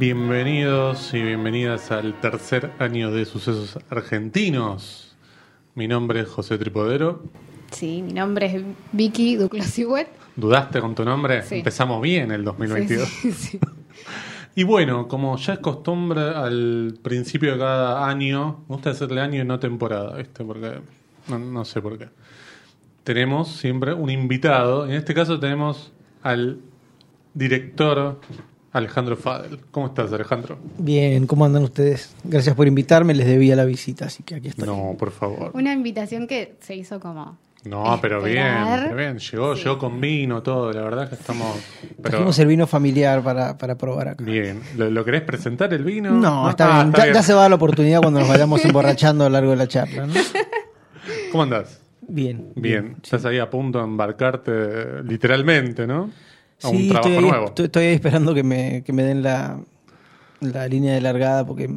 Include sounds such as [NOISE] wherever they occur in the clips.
Bienvenidos y bienvenidas al tercer año de Sucesos Argentinos. Mi nombre es José Tripodero. Sí, mi nombre es Vicky Hewitt. ¿Dudaste con tu nombre? Sí. Empezamos bien el 2022. Sí, sí, sí. [LAUGHS] Y bueno, como ya es costumbre al principio de cada año, me gusta hacerle año y no temporada, ¿viste? Porque no, no sé por qué. Tenemos siempre un invitado. En este caso tenemos al director Alejandro Fadel. ¿Cómo estás, Alejandro? Bien, ¿cómo andan ustedes? Gracias por invitarme, les debía la visita, así que aquí estoy. No, por favor. Una invitación que se hizo como. No, pero bien, pero bien. Llegó, Sí. llegó con vino, todo. La verdad que estamos. Pero Trajimos el vino familiar para, para probar acá. bien. ¿Lo, lo querés presentar el vino? No, está Ah, bien. ya, ya se va la oportunidad cuando nos vayamos emborrachando a lo largo de la charla. ¿no? [LAUGHS] ¿Cómo andás? Bien. Bien. Estás ahí a punto de embarcarte literalmente, ¿no? A un Sí, trabajo estoy, ahí- nuevo. estoy, estoy ahí esperando que me, que me den la, la línea de largada porque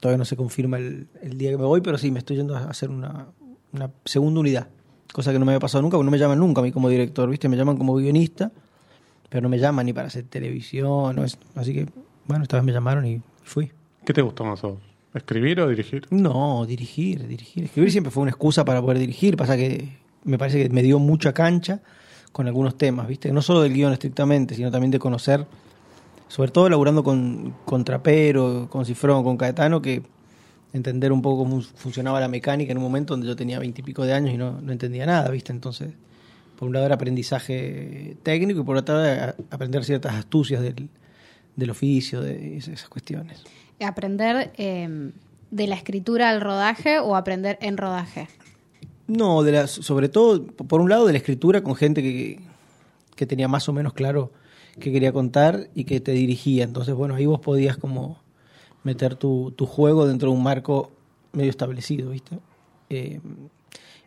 todavía no se confirma el, el día que me voy, pero sí, me estoy yendo a hacer una, una segunda unidad. Cosa que no me había pasado nunca, porque no me llaman nunca a mí como director, ¿viste? Me llaman como guionista, pero no me llaman ni para hacer televisión. no es- así que, bueno, esta vez me llamaron y fui. ¿Qué te gustó más a vos? ¿Escribir o dirigir? No, dirigir, dirigir. Escribir siempre fue una excusa para poder dirigir. Pasa que me parece que me dio mucha cancha con algunos temas, ¿viste? No solo del guion estrictamente, sino también de conocer, sobre todo laburando con, con Trapero, con Cifrón, con Caetano, que entender un poco cómo funcionaba la mecánica en un momento donde yo tenía veintipico de años y no, no entendía nada, ¿viste? Entonces, por un lado era aprendizaje técnico y por otro lado aprender ciertas astucias del, del oficio, de esas esas cuestiones. Aprender eh, de la escritura al rodaje o aprender en rodaje. No, de la, sobre todo, por un lado, de la escritura con gente que, que tenía más o menos claro qué quería contar y que te dirigía. Entonces, bueno, ahí vos podías como meter tu, tu juego dentro de un marco medio establecido, ¿viste? Eh,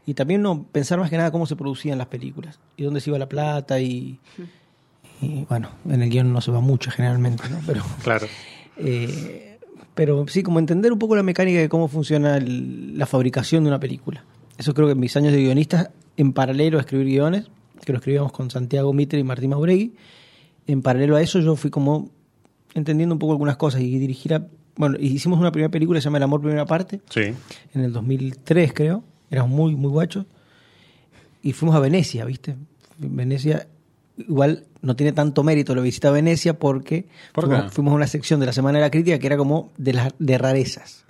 y también no pensar más que nada cómo se producían las películas y dónde se iba la plata y, y, bueno, en el guion no se va mucho generalmente, ¿no? Pero Claro. eh, pero sí, como entender un poco la mecánica de cómo funciona el- la fabricación de una película. Eso creo que en mis años de guionista, en paralelo a escribir guiones, que lo escribíamos con Santiago Mitre y Martín Mauregui, en paralelo a eso yo fui como entendiendo un poco algunas cosas y dirigir a... Bueno, hicimos una primera película que se llama El amor primera parte, Sí. en el 2003 creo, éramos muy, muy guachos, y fuimos a Venecia, ¿viste? Venecia igual no tiene tanto mérito la visita a Venecia porque ¿Por fuimos a una sección de la Semana de la Crítica que era como de, las de rarezas.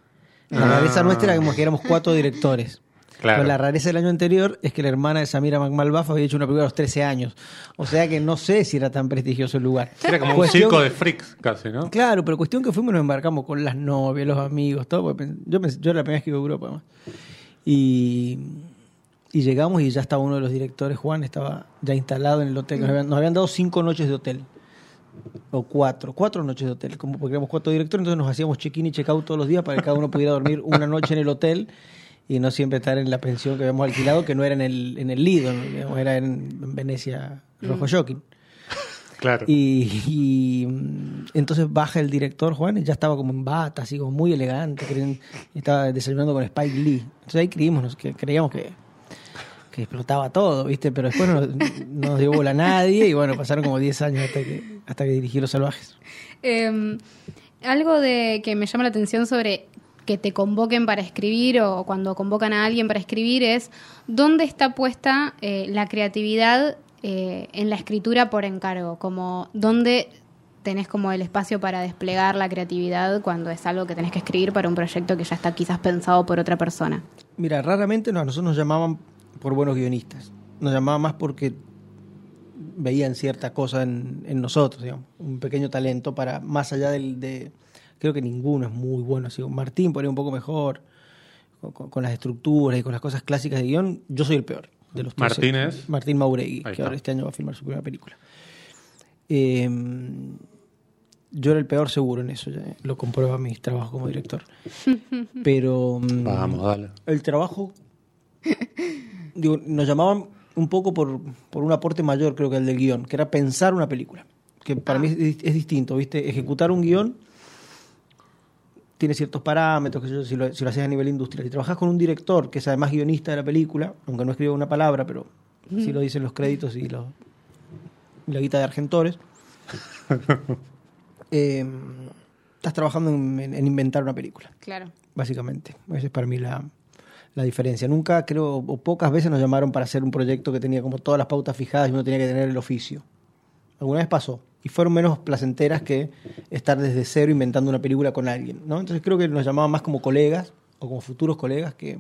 La Ah. rareza nuestra era como que éramos cuatro directores. Claro. Pero la rareza del año anterior es que la hermana de Samira McMalbaff había hecho una película a los 13 años. O sea que no sé si era tan prestigioso el lugar. Era como un circo de freaks casi, ¿no? Claro, pero cuestión que fuimos nos embarcamos con las novias, los amigos, todo. Yo, pensé- yo era la primera vez que iba a Europa, además. Y, y llegamos y ya estaba uno de los directores, Juan, estaba ya instalado en el hotel. Nos habían, nos habían dado cinco noches de hotel. O cuatro, cuatro noches de hotel, como porque éramos cuatro directores, entonces nos hacíamos check-in y check-out todos los días para que cada uno pudiera dormir una noche en el hotel y no siempre estar en la pensión que habíamos alquilado, que no era en el, en el Lido, ¿no? Digamos, era en, en Venecia Rojo Shocking. [LAUGHS] Claro. Y, y, mm, entonces baja el director Juan, y ya estaba como en bata, así como muy elegante, creen- estaba desayunando con Spike Lee. Entonces ahí creímos que creíamos que, que explotaba todo, ¿viste? Pero después no, [LAUGHS] no nos dio bola a nadie y bueno, pasaron como 10 años hasta que, hasta que dirigí Los Salvajes. Eh, algo de que me llama la atención sobre que te convoquen para escribir o cuando convocan a alguien para escribir es dónde está puesta eh, la creatividad eh, en la escritura por encargo, como dónde tenés como el espacio para desplegar la creatividad cuando es algo que tenés que escribir para un proyecto que ya está quizás pensado por otra persona. Mira, raramente a nosotros nos llamaban por buenos guionistas. Nos llamaban más porque veían cierta cosa en, en nosotros, digamos, un pequeño talento para más allá del de creo que ninguno es muy bueno, así Martín por ahí un poco mejor con, con- con las estructuras y con las cosas clásicas de guion, yo soy el peor de los tres. Martín es- Martín Mauregui, que ahora este año va a filmar su primera película. Eh, yo era el peor seguro en eso, ya lo comprueba mis trabajos como director. [LAUGHS] Pero mm, Vamos, dale. el trabajo, digo, nos llamaban un poco por, por un aporte mayor, creo que el del guion, que era pensar una película. Que para Ah. mí es, es distinto, ¿viste? Ejecutar un guion tiene ciertos parámetros, que si lo, si lo haces a nivel industrial. Si trabajas con un director, que es además guionista de la película, aunque no escribe una palabra, pero sí lo dicen los créditos y, la guita de Argentores. [LAUGHS] eh, estás trabajando en, en- en inventar una película, Claro. básicamente. Esa es para mí la, la diferencia. Nunca, creo, o pocas veces nos llamaron para hacer un proyecto que tenía como todas las pautas fijadas y uno tenía que tener el oficio. Alguna vez pasó. Y fueron menos placenteras que estar desde cero inventando una película con alguien. ¿no? Entonces creo que nos llamaban más como colegas o como futuros colegas que,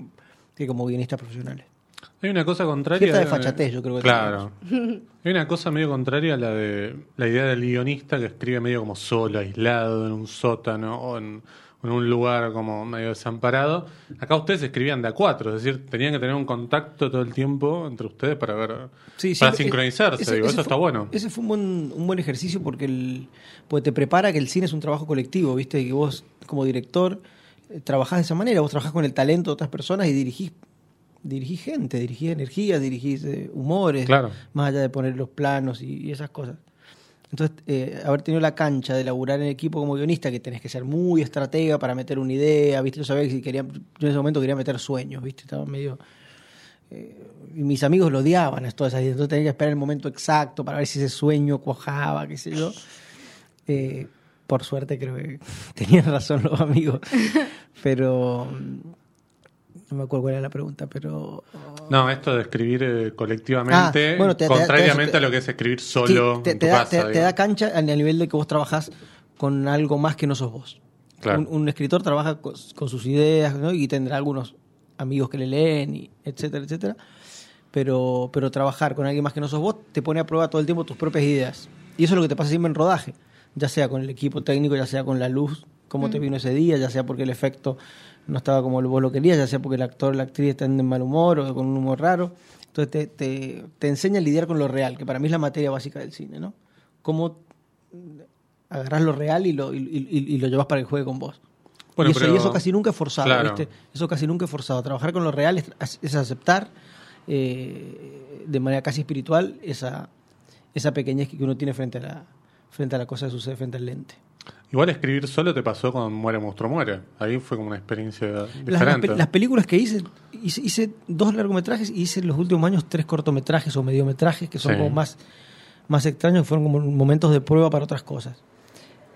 que como guionistas profesionales. Hay una cosa contraria. Cierta desfachatez, yo creo que Claro. [LAUGHS] Hay una cosa medio contraria a la de la idea del guionista que escribe medio como solo, aislado, en un sótano o en, en un lugar como medio desamparado. Acá ustedes escribían de a cuatro, es decir, tenían que tener un contacto todo el tiempo entre ustedes para ver. Sí, para sincronizarse, ese- digo, ese eso fue- está bueno. Ese fue un buen, un buen ejercicio porque, el, porque te prepara que el cine es un trabajo colectivo, ¿viste? Y que vos, como director, eh, trabajás de esa manera. Vos trabajás con el talento de otras personas y dirigís, dirigís gente, dirigís energías, dirigís eh, humores, Claro. más allá de poner los planos y, y esas cosas. Entonces, eh, haber tenido la cancha de laburar en equipo como guionista, que tenés que ser muy estratega para meter una idea, ¿viste? Yo sabía que si quería, yo en ese momento quería meter sueños, ¿viste? Estaba medio y mis amigos lo odiaban esto, esas ideas. entonces tenía que esperar el momento exacto para ver si ese sueño cuajaba, qué sé yo. Eh, por suerte creo que [LAUGHS] tenían razón los amigos, [LAUGHS] pero no me acuerdo cuál era la pregunta, pero No, esto de escribir eh, colectivamente, Ah, bueno, te- te- contrariamente te- a lo que es escribir Sí, solo te, en te tu da, casa. te- da cancha a nivel de que vos trabajás con algo más que no sos vos. Claro. Un, un escritor trabaja con, con sus ideas ¿no? y tendrá algunos amigos que le leen, y etcétera, etcétera. Pero, pero trabajar con alguien más que no sos vos te pone a prueba todo el tiempo tus propias ideas. Y eso es lo que te pasa siempre en rodaje, ya sea con el equipo técnico, ya sea con la luz, cómo te vino ese día, ya sea porque el efecto no estaba como vos lo querías, ya sea porque el actor o la actriz están de mal humor o con un humor raro. Entonces te, te, te enseña a lidiar con lo real, que para mí es la materia básica del cine, ¿no? Cómo agarrás lo real y lo, y, y- y lo llevas para que juegue con vos. Bueno, y, eso, pero- y eso casi nunca es forzado, Claro. ¿viste? Eso casi nunca es forzado. Trabajar con lo real es, es aceptar eh, de manera casi espiritual esa, esa pequeñez que uno tiene frente a la frente a la cosa que sucede frente al lente. Igual escribir solo te pasó con Muere Monstruo Muere. Ahí fue como una experiencia Las, las diferente. pe- las películas que hice, hice, hice dos largometrajes y hice en los últimos años tres cortometrajes o mediometrajes que son Sí. como más, más extraños, que fueron como momentos de prueba para otras cosas.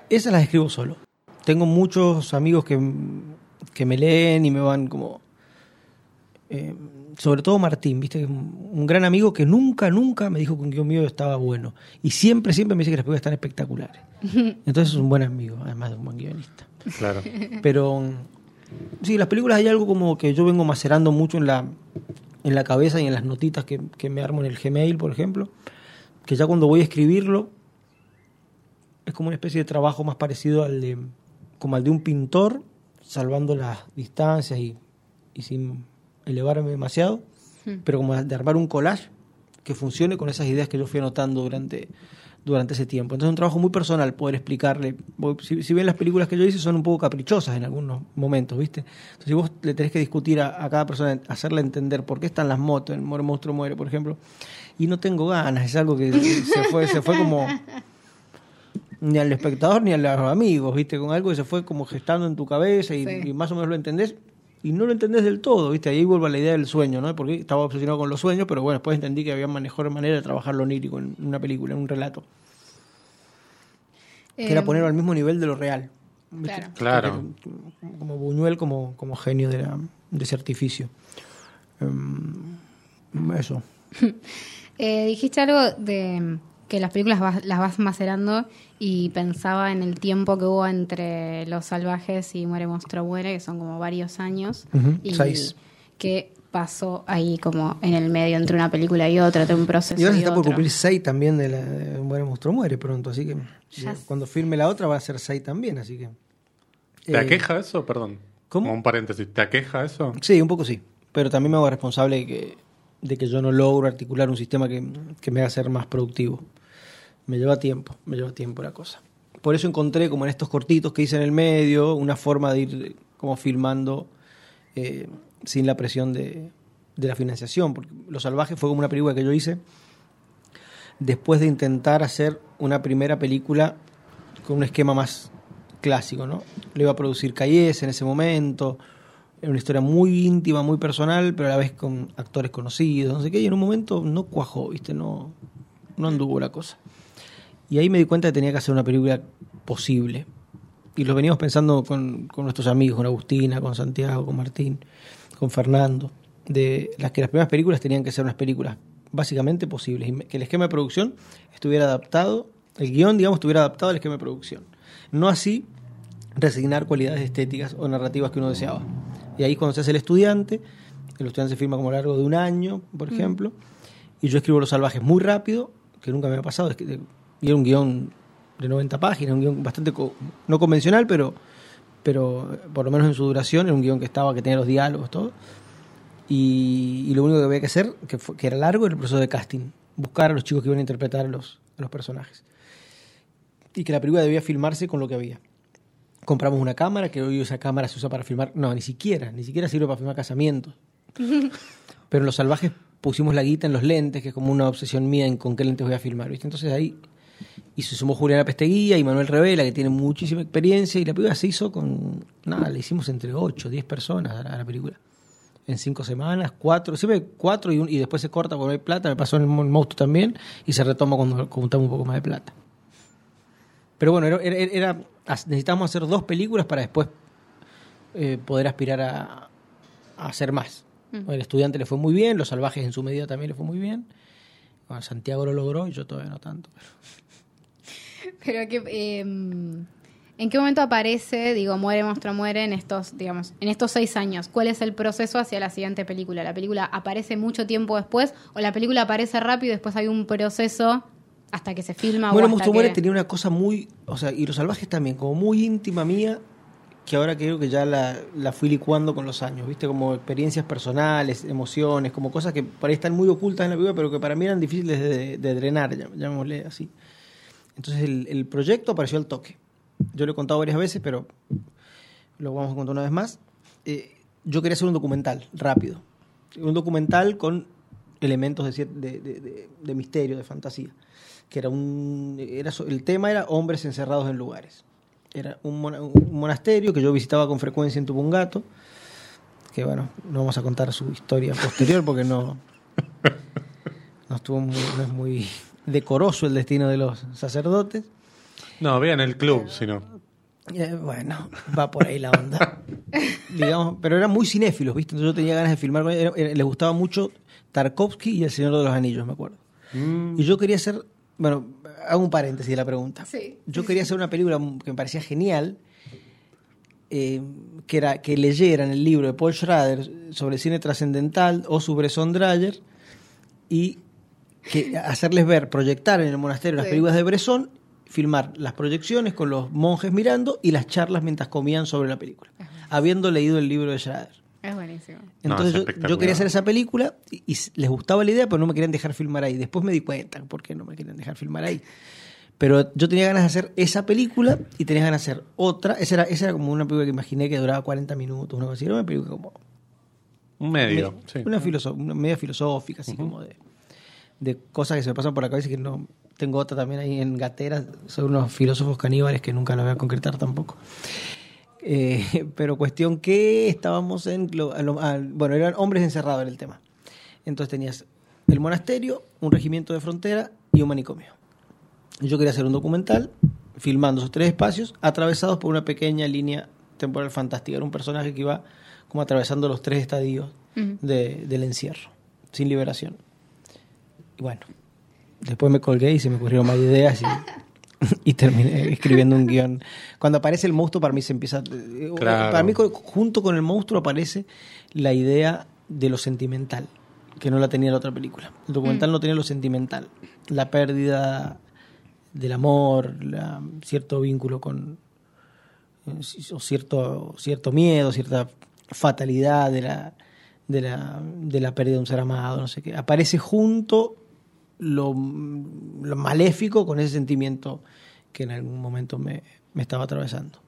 Esas las escribo solo. Tengo muchos amigos que, que me leen y me van como... eh, sobre todo Martín, ¿viste? Un un gran amigo que nunca, nunca me dijo que un guion mío estaba bueno. Y siempre, siempre me dice que las películas están espectaculares. [LAUGHS] Entonces es un buen amigo, además de un buen guionista. Claro. Pero mm, sí, las películas hay algo como que yo vengo macerando mucho en la, en la cabeza y en las notitas que, que me armo en el Gmail, por ejemplo, que ya cuando voy a escribirlo es como una especie de trabajo más parecido al de, como al de un pintor, salvando las distancias y, y sin elevarme demasiado, pero como de armar un collage que funcione con esas ideas que yo fui anotando durante, durante ese tiempo. Entonces es un trabajo muy personal poder explicarle. Si, si bien las películas que yo hice son un poco caprichosas en algunos momentos, ¿viste? Entonces si vos le tenés que discutir a, a cada persona, hacerle entender por qué están las motos, en Muere Monstruo Muere, por ejemplo, y no tengo ganas, es algo que se fue, se fue como ni al espectador ni a los amigos, ¿viste? Con algo que se fue como gestando en tu cabeza y, Sí. y más o menos lo entendés y no lo entendés del todo, ¿viste? Ahí vuelvo a la idea del sueño, ¿no? Porque estaba obsesionado con los sueños, pero bueno, después entendí que había mejor manera de trabajar lo onírico en una película, en un relato, que era Eh, ponerlo al mismo nivel de lo real. ¿viste? Claro. Que- Como Buñuel, como, como genio de, la- de ese artificio. Em, eso. [LAUGHS] Eh, dijiste algo de que las películas vas- las vas macerando y pensaba en el tiempo que hubo entre Los Salvajes y Muere Monstruo Muere, que son como varios años. Ujú, y seis. ¿Qué pasó ahí como en el medio entre una película y otra, entre un proceso Y ahora se está por cumplir 6 también de, la, de Muere Monstruo Muere pronto, así que Ya digo, cuando firme la otra va a ser 6 también, así que... ¿Te Eh, aqueja eso? Perdón. ¿cómo? Como un paréntesis. ¿Te aqueja eso? Sí, un poco sí, pero también me hago responsable de que, de que yo no logro articular un sistema que, que me haga ser más productivo. Me lleva tiempo, me lleva tiempo la cosa. Por eso encontré como en estos cortitos que hice en el medio una forma de ir como filmando eh, sin la presión de, de la financiación, porque Los Salvajes fue como una película que yo hice después de intentar hacer una primera película con un esquema más clásico, ¿no? Lo iba a producir Cayes en ese momento, era una historia muy íntima, muy personal, pero a la vez con actores conocidos, no sé qué, y en un momento no cuajó, ¿viste? No, no anduvo la cosa. Y ahí me di cuenta que tenía que hacer una película posible. y lo veníamos pensando con, con nuestros amigos, con Agustina, con Santiago, con Martín, con Fernando, de las que las primeras películas tenían que ser unas películas básicamente posibles, y que el esquema de producción estuviera adaptado, el guion, digamos, estuviera adaptado al esquema de producción. No así resignar cualidades estéticas o narrativas que uno deseaba. Y ahí cuando se hace el estudiante, el estudiante se firma como a lo largo de un año, por ejemplo, y yo escribo Los Salvajes muy rápido, que nunca me ha pasado, es que, y era un guion de 90 páginas, un guion bastante co- no convencional, pero, pero por lo menos en su duración era un guion que estaba, que tenía los diálogos, todo. Y, y lo único que había que hacer, que, fue- que era largo, era el proceso de casting, buscar a los chicos que iban a interpretar a los, a los personajes. Y que la película debía filmarse con lo que había compramos una cámara, que hoy esa cámara se usa para filmar, no, ni siquiera, ni siquiera sirve para filmar casamientos. [LAUGHS] Pero en Los Salvajes pusimos la guita en los lentes, que es como una obsesión mía en con qué lentes voy a filmar, ¿viste? Entonces ahí y se sumó Juliana Pesteguía y Manuel Revela, que tiene muchísima experiencia, y la película se hizo con, nada, le hicimos entre 8, 10 personas a la, a la película. En cinco semanas, cuatro, siempre cuatro y, un- y después se corta cuando hay plata, me pasó en el Mon- monstruo también, y se retoma cuando juntamos un poco más de plata. Pero bueno, era, era- necesitábamos hacer dos películas para después eh, poder aspirar a, a hacer más. El estudiante le fue muy bien, Los Salvajes en su medida también le fue muy bien. Bueno, Santiago lo logró y yo todavía no tanto. Pero que, eh, ¿en qué momento aparece, digo, muere, monstruo, muere en estos, digamos, en estos seis años? ¿Cuál es el proceso hacia la siguiente película? ¿La película aparece mucho tiempo después o la película aparece rápido y después hay un proceso hasta que se filma? Bueno, o Monstruo Muere que... tenía una cosa muy, o sea, y Los Salvajes también, como muy íntima mía, que ahora creo que ya la, la fui licuando con los años, ¿viste? Como experiencias personales, emociones, como cosas que por ahí están muy ocultas en la película, pero que para mí eran difíciles de, de drenar, llam- llamémosle así. Entonces el, el proyecto apareció al toque. Yo lo he contado varias veces, pero lo vamos a contar una vez más. Eh, yo quería hacer un documental rápido. Un documental con elementos de, de, de- misterio, de fantasía. Que era un, era, el tema era hombres encerrados en lugares. Era un, un monasterio que yo visitaba con frecuencia en Tupungato. Que bueno, no vamos a contar su historia posterior porque no, no estuvo no es muy decoroso el destino de los sacerdotes. No, vean el club, si no. Eh, bueno, va por ahí la onda. [LAUGHS] Digamos, pero eran muy cinéfilos, ¿viste? Entonces yo tenía ganas de filmar con ellos. Les gustaba mucho Tarkovsky y El Señor de los Anillos, me acuerdo. Mm, Y yo quería hacer, bueno, hago un paréntesis de la pregunta. Sí. Yo quería hacer una película que me parecía genial, eh, que era que leyeran el libro de Paul Schrader sobre cine trascendental o sobre Bresson Dreyer y que hacerles ver, proyectar en el monasterio las Sí. películas de Bresson, filmar las proyecciones con los monjes mirando y las charlas mientras comían sobre la película, habiendo leído el libro de Schrader. Es buenísimo. No, Entonces es yo- quería hacer esa película y, les gustaba la idea, pero no me querían dejar filmar ahí. Después me di cuenta por qué no me querían dejar filmar ahí. Pero yo tenía ganas de hacer esa película y tenía ganas de hacer otra. Esa era, esa era como una película que imaginé que duraba 40 minutos, una cosa así. Era una película como... un medio, me- sí. Una, filoso- una media filosófica, así como de, de cosas que se me pasan por la cabeza y que no... Tengo otra también ahí en Gatera, son unos filósofos caníbales que nunca la voy a concretar tampoco. Eh, [LAUGHS] pero cuestión que estábamos en... lo- a lo- al- bueno, eran hombres encerrados en el tema. Entonces tenías el monasterio, un regimiento de frontera y un manicomio. Yo quería hacer un documental filmando esos tres espacios atravesados por una pequeña línea temporal fantástica. Era un personaje que iba como atravesando los tres estadios Ujú. de- del encierro, sin liberación. Y bueno, después me colgué y se me ocurrieron más ideas y, [LAUGHS] y terminé escribiendo un guion. Cuando aparece el monstruo, para mí se empieza. eh, Claro. Para mí, junto con el monstruo, aparece la idea de lo sentimental, que no la tenía la otra película. El documental no tenía lo sentimental, la pérdida del amor, la- cierto vínculo con. eh, o cierto, cierto miedo, cierta fatalidad de la, de, la, de la pérdida de un ser amado, no sé qué. Aparece junto lo, lo maléfico con ese sentimiento que en algún momento me, me estaba atravesando.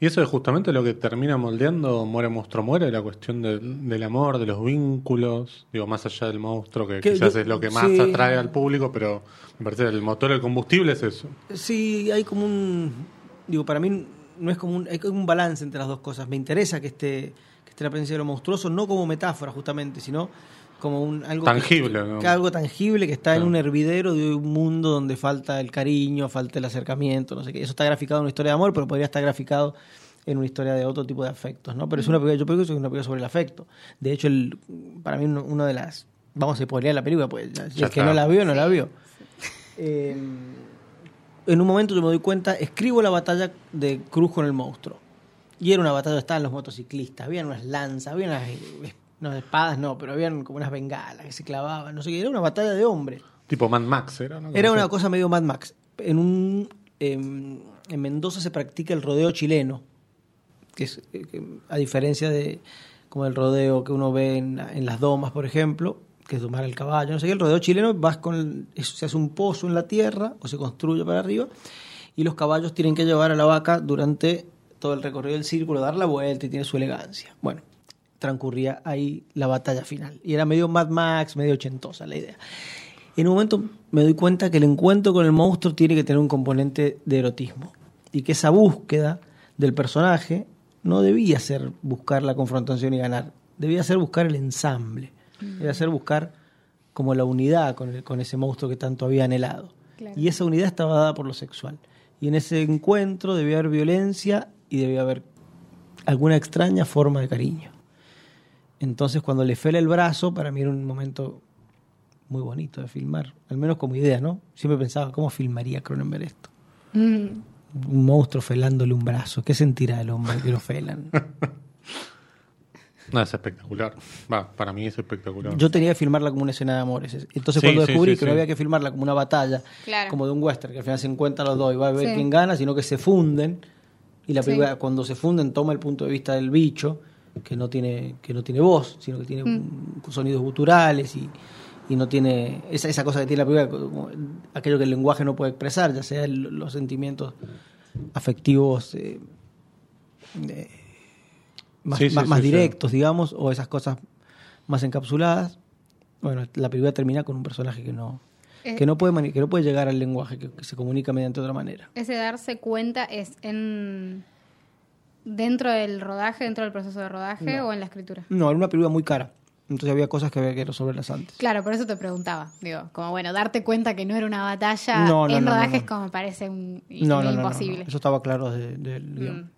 Y eso es justamente lo que termina moldeando Muere Monstruo Muere, la cuestión del, del amor, de los vínculos, digo, más allá del monstruo, que Que quizás yo- es lo que más sí. atrae al público, pero me parece que el motor, el combustible es eso. Sí, hay como un. Digo, para mí no es como un. Hay como un balance entre las dos cosas. Me interesa que esté, que esté la presencia de lo monstruoso, no como metáfora justamente, sino como un algo Tangible, que, algo tangible que está en un hervidero de un mundo donde falta el cariño, falta el acercamiento, no sé qué. Eso está graficado en una historia de amor, pero podría estar graficado en una historia de otro tipo de afectos, ¿no? Pero es una película, yo creo que es una película sobre el afecto. De hecho, el, para mí uno, una de las vamos a spoilear la película, pues ya- si Ya el que no la vio, no la vio. Eh, en un momento yo me doy cuenta, escribo la batalla de Cruz con el monstruo. Y era una batalla estaban los motociclistas, habían unas lanzas, habían unas, no, espadas, no, pero habían como unas bengalas que se clavaban, no sé qué, era una batalla de hombres. Tipo Mad Max era, ¿no? Era una cosa medio Mad Max. En, un, em, en Mendoza se practica el rodeo chileno, que es, eh, a diferencia de como el rodeo que uno ve en, en las domas, por ejemplo, que es domar el caballo, no sé qué, el rodeo chileno vas con el- se hace un pozo en la tierra o se construye para arriba y los caballos tienen que llevar a la vaca durante todo el recorrido del círculo, dar la vuelta y tiene su elegancia. Bueno, transcurría ahí la batalla final. Y era medio Mad Max, medio ochentosa la idea. En un momento me doy cuenta que el encuentro con el monstruo tiene que tener un componente de erotismo. Y que esa búsqueda del personaje no debía ser buscar la confrontación y ganar. Debía ser buscar el ensamble. Debía ser buscar como la unidad con, el- con ese monstruo que tanto había anhelado. Claro. Y esa unidad estaba dada por lo sexual. Y en ese encuentro debía haber violencia y debía haber alguna extraña forma de cariño. Entonces cuando le fela el brazo, para mí era un momento muy bonito de filmar, al menos como idea, ¿no? Siempre pensaba, ¿cómo filmaría Cronenberg esto? Mm. Un monstruo felándole un brazo, ¿qué sentirá el hombre que lo felan? No, es espectacular. Va, para mí es espectacular. Yo tenía que filmarla como una escena de amores. Entonces Sí, cuando descubrí sí, que no había que filmarla como una batalla, Claro. como de un western, que al final se encuentran los dos y va a ver Sí. quién gana, sino que se funden, y la Sí. película cuando se funden toma el punto de vista del bicho, que no tiene, que no tiene voz, sino que tiene Mm. un- sonidos guturales y, y no tiene esa, esa cosa que tiene la película, como aquello que el lenguaje no puede expresar, ya sea el- los sentimientos afectivos eh, eh, más, Sí, sí, más- sí, más sí. directos, digamos, o esas cosas más encapsuladas. Bueno, la película termina con un personaje que no, Eh. que no puede que no puede llegar al lenguaje, que, que se comunica mediante otra manera. Ese darse cuenta es en dentro del rodaje, dentro del proceso de rodaje o en la escritura. No, era una película muy cara. Entonces había cosas que había que resolverlas antes. Claro, por eso te preguntaba. Digo, como bueno, darte cuenta que no era una batalla No, no, en no, no, rodaje no. es como parece un y- No, no, medio no, no, no. imposible. Eso estaba claro desde del guion. Mm.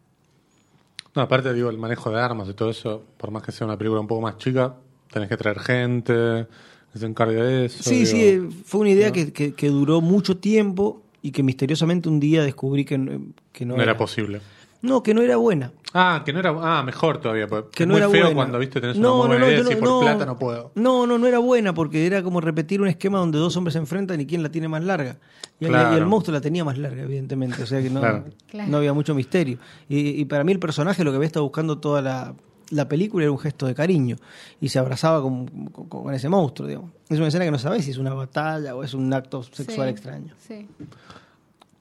No, aparte, digo, el manejo de armas y todo eso, por más que sea una película un poco más chica, tenés que traer gente que se encargue de eso. Sí, digo. sí, fue una idea que, que- que duró mucho tiempo y que misteriosamente un día descubrí que, no- que no, no era posible. No, que no era buena. Ah, que no era. Ah, mejor todavía. Porque Que no muy era feo buena. cuando viste tenés No, una no, buena no, idea y no- por no. plata no puedo. No, no, no era buena porque era como repetir un esquema donde dos hombres se enfrentan y quién la tiene más larga. Y, el- Claro. y el monstruo la tenía más larga, evidentemente. O sea que no. Claro. no había mucho misterio. Y, y para mí el personaje lo que había estado buscando toda la, la película era un gesto de cariño. Y se abrazaba con, con- con ese monstruo, digamos. Es una escena que no sabes si es una batalla o es un acto sexual Sí, extraño. Sí.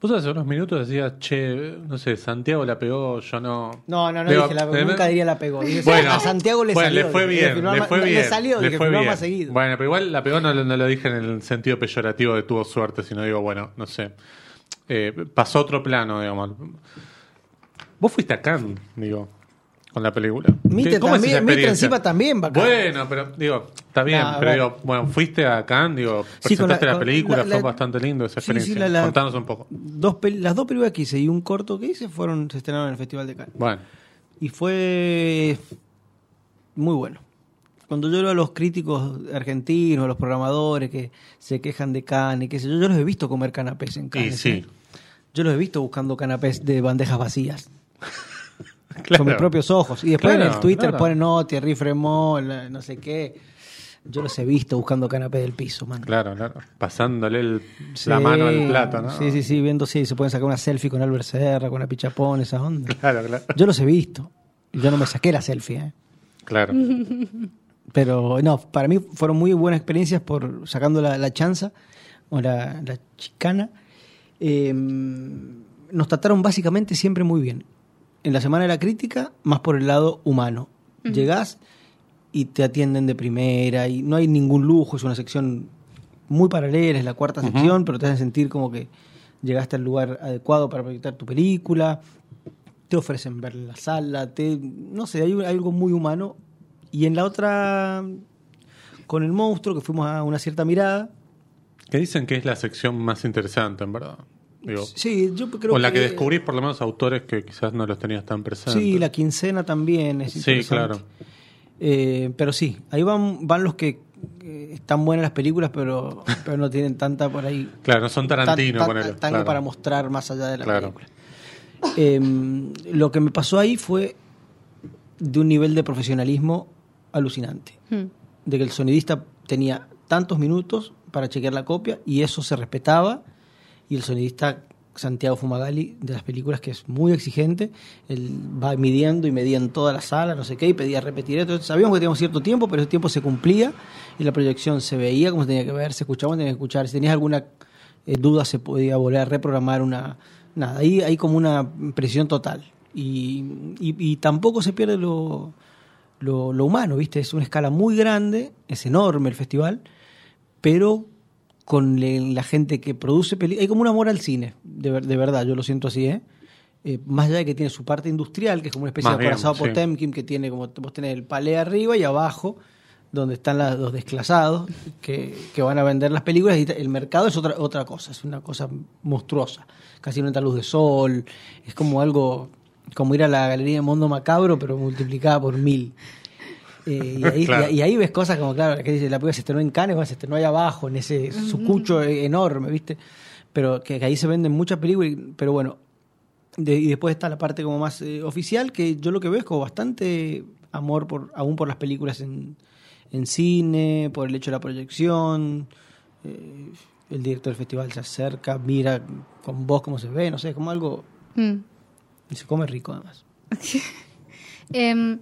Vos hace unos minutos decías, che, no sé, Santiago la pegó, yo no. No, no, no Digo, dije, la, eh, nunca diría la pegó. Dije, Bueno, a Santiago le bueno, salió. le fue bien, le fue bien. salió, le fue bien. más seguido. Bueno, pero igual la pegó no, no lo dije en el sentido peyorativo de tuvo suerte, sino digo, bueno, no sé. Eh, pasó otro plano, digamos. Vos fuiste a Cannes, digo, con la película. Mitre ¿Qué- cómo es también- esa Mitre encima también va a Cannes. Bueno, pero digo, está bien, pero digo, bueno, fuiste a Cannes, digo, Sí, presentaste la, película, la- fue la- bastante lindo esa Sí, sí, experiencia. la- la- Contanos un poco. Dos las dos películas que hice y un corto que hice fueron se estrenaron en el Festival de Cannes. Bueno, Y fue muy bueno. Cuando yo veo a los críticos argentinos, a los programadores que se quejan de Cannes, y qué sé yo, yo los he visto comer canapés en Cannes. sí. ¿eh? Yo los he visto buscando canapés de bandejas vacías. [LAUGHS] [LAUGHS] Claro. Con mis propios ojos. Y después en el Twitter ponen, no, Thierry Fremont, no sé qué. Yo los he visto buscando canapés del piso, man. Claro, claro. Pasándole el- Sí, la mano al plato, ¿no? Sí, sí, sí, viendo si se pueden sacar una selfie con Albert Serra, con la pichapón, esa onda. Claro, claro. Yo los he visto. Yo no me saqué la selfie, ¿eh? Claro. [LAUGHS] Pero no, para mí fueron muy buenas experiencias por sacando la, la chanza o la, la chicana. Eh, nos trataron básicamente siempre muy bien. En la semana de la crítica, más por el lado humano. Llegás y te atienden de primera y no hay ningún lujo, es una sección muy paralela, es la cuarta sección, pero te hacen sentir como que llegaste al lugar adecuado para proyectar tu película, te ofrecen ver la sala, te, no sé, hay algo muy humano. Y en la otra con el monstruo, que fuimos a una cierta mirada. Que dicen que es la sección más interesante, en verdad. Digo, Sí, yo creo o la que descubrís por lo menos autores que quizás no los tenías tan presentes. Sí, la quincena también es Sí, interesante. claro. Eh, pero sí, ahí van, van los que eh, están buenas las películas, pero, pero no tienen tanta por ahí. [LAUGHS] Claro, no son Tarantino, tan- tan- claro. para mostrar más allá de la Claro. película. Eh, lo que me pasó ahí fue de un nivel de profesionalismo alucinante. Mm. De que el sonidista tenía tantos minutos para chequear la copia y eso se respetaba. Y el sonidista Santiago Fumagalli de las películas, que es muy exigente, él va midiendo y medía en toda la sala, no sé qué, y pedía repetir. Entonces sabíamos que teníamos cierto tiempo, pero ese tiempo se cumplía y la proyección se veía como se tenía que ver, se escuchaba como tenía que escuchar. Si tenías alguna eh, duda, se podía volver a reprogramar una. Nada, ahí hay como una presión total. Y, y- tampoco se pierde lo, lo humano, ¿viste? Es una escala muy grande, es enorme el festival, pero con le- la gente que produce películas. Hay como un amor al cine, de, ver- de verdad, yo lo siento así, ¿eh? Eh, más allá de que tiene su parte industrial, que es como una especie Más de acorazado sí. Potemkin, que tiene como vos tenés el palé arriba y abajo, donde están las- los desclasados que, que van a vender las películas, y el mercado es otra, otra cosa, es una cosa monstruosa. Casi no entra luz de sol, es como algo, como ir a la galería de Mundo Macabro, pero multiplicada por mil. Eh, y, ahí, Claro. y- y [LAUGHS] ahí ves cosas como, claro, que dice, la película se estrenó en Cannes, se estrenó ahí abajo, en ese sucucho enorme, ¿viste? Pero que, que ahí se venden muchas películas, pero bueno, de- y después está la parte como más eh, oficial, que yo lo que veo es como bastante amor por aún por las películas en, en cine, por el hecho de la proyección. eh, el director del festival se acerca, mira con voz cómo se ve, no sé, como algo... Mm. Y se come rico además. [LAUGHS] Em,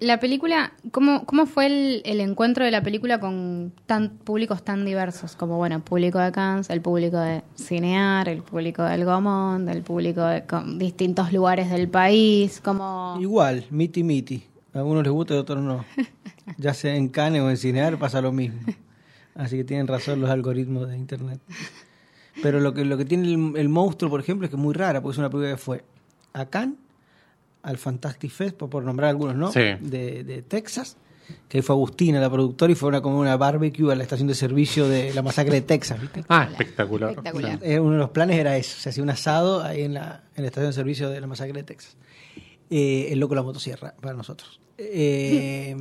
la película, ¿cómo, cómo fue el, encuentro de la película con tan públicos tan diversos? Como, bueno, público de Cannes, el público de Cinear, el público del Gomón, el público de distintos lugares del país, como... Igual, miti miti. A algunos les gusta y a otros no. Ya sea en Cannes o en Cinear pasa lo mismo. Así que tienen razón los algoritmos de Internet. Pero lo que, lo que tiene el, el monstruo, por ejemplo, es que es muy rara, porque es una película que fue a Cannes, al Fantastic Fest, por, por nombrar algunos, ¿no? Sí. De, de Texas, que ahí fue Agustina, la productora, y fue una, como una barbecue a la estación de servicio de la masacre de Texas, ¿viste? Ah, espectacular. Espectacular. Sí. Eh, uno de los planes era eso, se hacía un asado ahí en la, en la estación de servicio de la masacre de Texas. Eh, el loco de la motosierra para nosotros. Eh,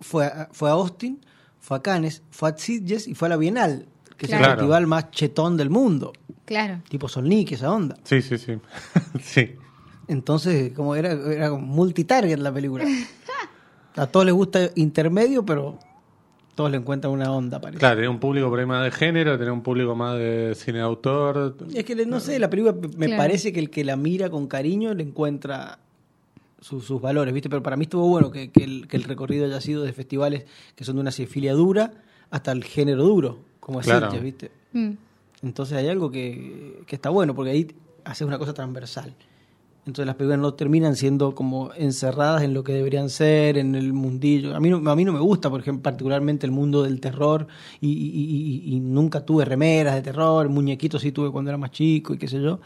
fue, a, fue a Austin, fue a Cannes, fue a Sitges y fue a la Bienal, que es el festival más chetón del mundo, Claro. tipo Solnik, esa onda. Sí, sí, sí. [LAUGHS] sí. Entonces, como era, era como multitarget la película. [LAUGHS] A todos les gusta intermedio, pero todos le encuentran una onda, parece. Claro, tenía un público por ahí más de género, tenía un público más de cine de autor. Es que no sé, la película me Claro. parece que el que la mira con cariño le encuentra su- sus valores, ¿viste? Pero para mí estuvo bueno que, que el, que el recorrido haya sido de festivales que son de una cinefilia dura hasta el género duro, como es Claro. ¿viste? Mm. Entonces hay algo que, que está bueno, porque ahí haces una cosa transversal. Entonces las películas no terminan siendo como encerradas en lo que deberían ser, en el mundillo. A mí no, a mí no me gusta, por ejemplo, particularmente el mundo del terror y, y- y- y nunca tuve remeras de terror, muñequitos sí tuve cuando era más chico y qué sé yo.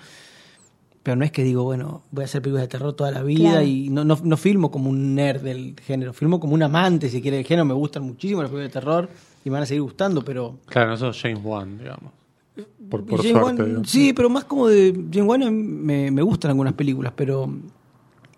Pero no es que digo, bueno, voy a hacer películas de terror toda la vida Claro. y no, no, no filmo como un nerd del género, filmo como un amante, si quiere, del género. Me gustan muchísimo las películas de terror y me van a seguir gustando, pero Claro, eso es James Wan, digamos. Por, por suerte. Wan, sí, pero más como de James Wan me, me gustan algunas películas, pero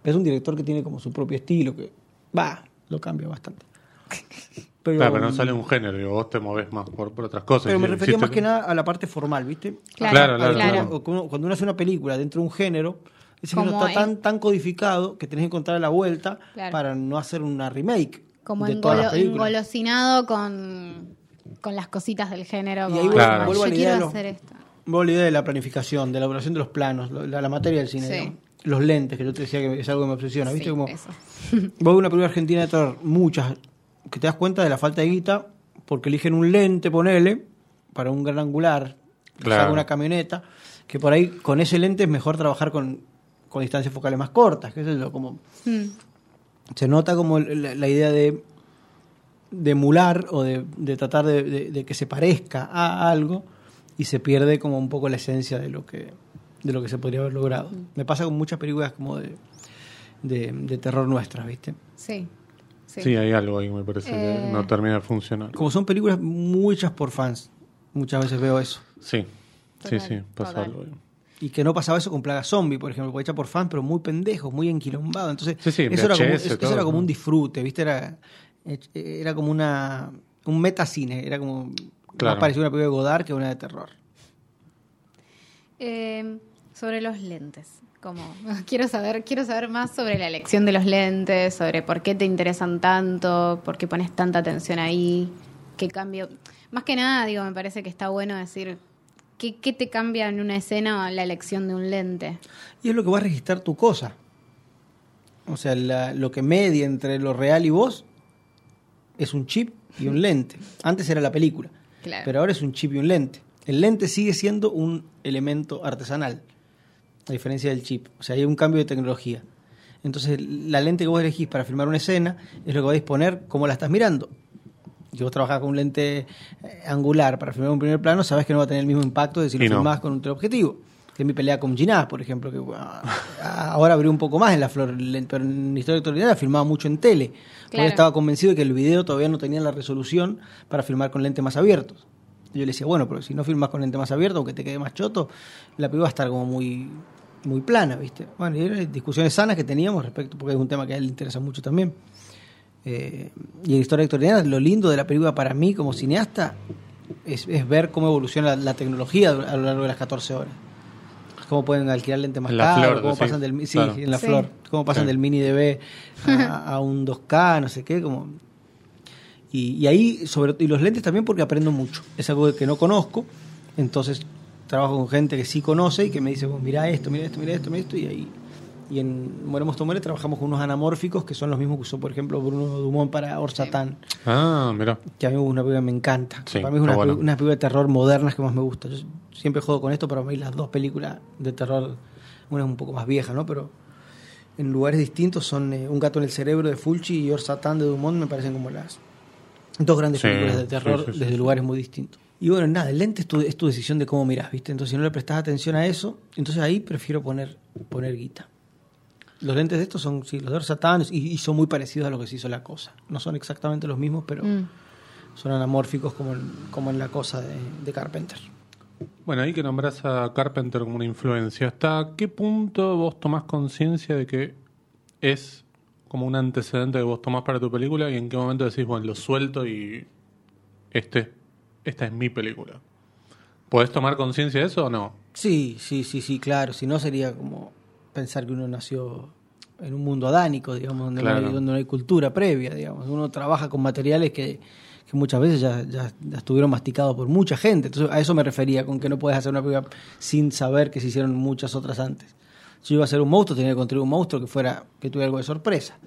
es un director que tiene como su propio estilo, que va, lo cambia bastante. [LAUGHS] Pero, Claro, pero no sale un género, digo, vos te movés más por, por otras cosas. pero me refería más que nada a la parte formal, ¿viste? Claro, Claro, Cuando, cuando uno, hace una película dentro de un género, ese Como género está en- tan, tan codificado que tenés que encontrar la vuelta Claro. para no hacer una remake Como de engolo- engolosinado con, con las cositas del género. Y ahí como, vuelvo- Claro. vuelvo a yo la idea quiero de los- hacer esto. Vos la idea de la planificación, de la elaboración de los planos, lo- la, la materia del cine, Sí. los lentes, que yo te decía que es algo que me obsesiona, ¿viste? Sí, Como, eso. [LAUGHS] Vos ves una película argentina de terror, muchas, que te das cuenta de la falta de guita, porque eligen un lente, ponele, para un gran angular, que Claro. una camioneta, que por ahí con ese lente es mejor trabajar con, con distancias focales más cortas, qué sé yo, como Mm. se nota como la, la idea de, de emular o de, de tratar de, de- de que se parezca a algo y se pierde como un poco la esencia de lo que de lo que se podría haber logrado. Me pasa con muchas películas como de, de, de terror nuestras, ¿viste? Sí. Sí. Sí, hay algo ahí me parece Eh. que no termina de funcionar. Como son películas muy hechas por fans, muchas veces veo eso. Sí, sí, Total, sí, pasa total. algo ahí. Y que no pasaba eso con Plaga Zombie, por ejemplo, hecha por fans, pero muy pendejos, muy enquilombado. Entonces, Sí, sí, eso, era como, eso todo, era como ¿no? un disfrute, ¿viste? Era, era como una un metacine, era como Claro. más parecido a una película de Godard que una de terror. Eh, sobre los lentes. Como, [LAUGHS] quiero saber, quiero saber más sobre la elección de los lentes, sobre por qué te interesan tanto, por qué pones tanta atención ahí, qué cambio. Más que nada, digo, me parece que está bueno decir qué, qué te cambia en una escena la elección de un lente. Y es lo que va a registrar tu cosa. O sea, la- lo que media entre lo real y vos es un chip y un lente. Antes era la película, Claro. pero ahora es un chip y un lente. El lente sigue siendo un elemento artesanal, a diferencia del chip. O sea, hay un cambio de tecnología. Entonces, la lente que vos elegís para filmar una escena es lo que va a disponer cómo la estás mirando. Si vos trabajás con un lente eh, angular para filmar un primer plano, sabes que no va a tener el mismo impacto de si lo no. filmás con un teleobjetivo. Que mi pelea con Ginás, por ejemplo, que ah, [LAUGHS] ahora abrió un poco más en la flor, pero en Historia Extraordinaria filmaba mucho en tele. Claro. estaba convencido de que el video todavía no tenía la resolución para filmar con lentes más abiertos. Yo le decía, bueno, pero si no filmas con lente más abierto, aunque te quede más choto, la película va a estar como muy, muy plana, ¿viste? Bueno, y eran discusiones sanas que teníamos respecto, porque es un tema que a él le interesa mucho también. Eh, y en Historia Victoriana, lo lindo de la película para mí como cineasta es, es ver cómo evoluciona la, la tecnología a lo largo de las 14 horas. Cómo pueden alquilar lentes más En la caros, flor, cómo decís, pasan del, sí, claro. en la Sí. flor, cómo pasan Sí. del mini DB a, a un 2K, no sé qué, como y, y ahí, sobre y los lentes también porque aprendo mucho. Es algo que no conozco, entonces trabajo con gente que sí conoce y que me dice, bueno, mira esto, mira esto, mira esto, mira esto, y ahí. Y en Moremos Tomore trabajamos con unos anamórficos que son los mismos que usó, por ejemplo, Bruno Dumont para Orsatán, Ah, mira. que a mí es una película que me encanta. Sí, para mí es una, bueno. una película de terror modernas que más me gusta. Yo siempre juego con esto, pero a mí las dos películas de terror, una es un poco más vieja, ¿no? Pero en lugares distintos son eh, Un gato en el cerebro de Fulci y Orsatán de Dumont, me parecen como las dos grandes Sí, películas de terror sí, desde lugares muy distintos. Y bueno, nada, el lente es tu, es tu decisión de cómo miras, ¿viste? Entonces, si no le prestas atención a eso, entonces ahí prefiero poner, poner guita. Los lentes de estos son, sí, los de Orsatán y, y son muy parecidos a lo que se hizo la cosa. No son exactamente los mismos, pero Mm. son anamórficos como en, como en la cosa de, de Carpenter. Bueno, ahí que nombras a Carpenter como una influencia, ¿hasta qué punto vos tomás conciencia de que es como un antecedente que vos tomás para tu película y en qué momento decís, bueno, lo suelto y este, esta es mi película? ¿Podés tomar conciencia de eso o no? Sí, sí, sí, sí, claro. Si no sería como pensar que uno nació en un mundo adánico, digamos, donde, no, hay, donde no hay cultura previa, digamos. Uno trabaja con materiales que, que muchas veces ya, ya, ya estuvieron masticados por mucha gente. Entonces, a eso me refería, con que no puedes hacer una película sin saber que se hicieron muchas otras antes. Si yo iba a hacer un monstruo, tenía que construir un monstruo que fuera, que tuviera algo de sorpresa.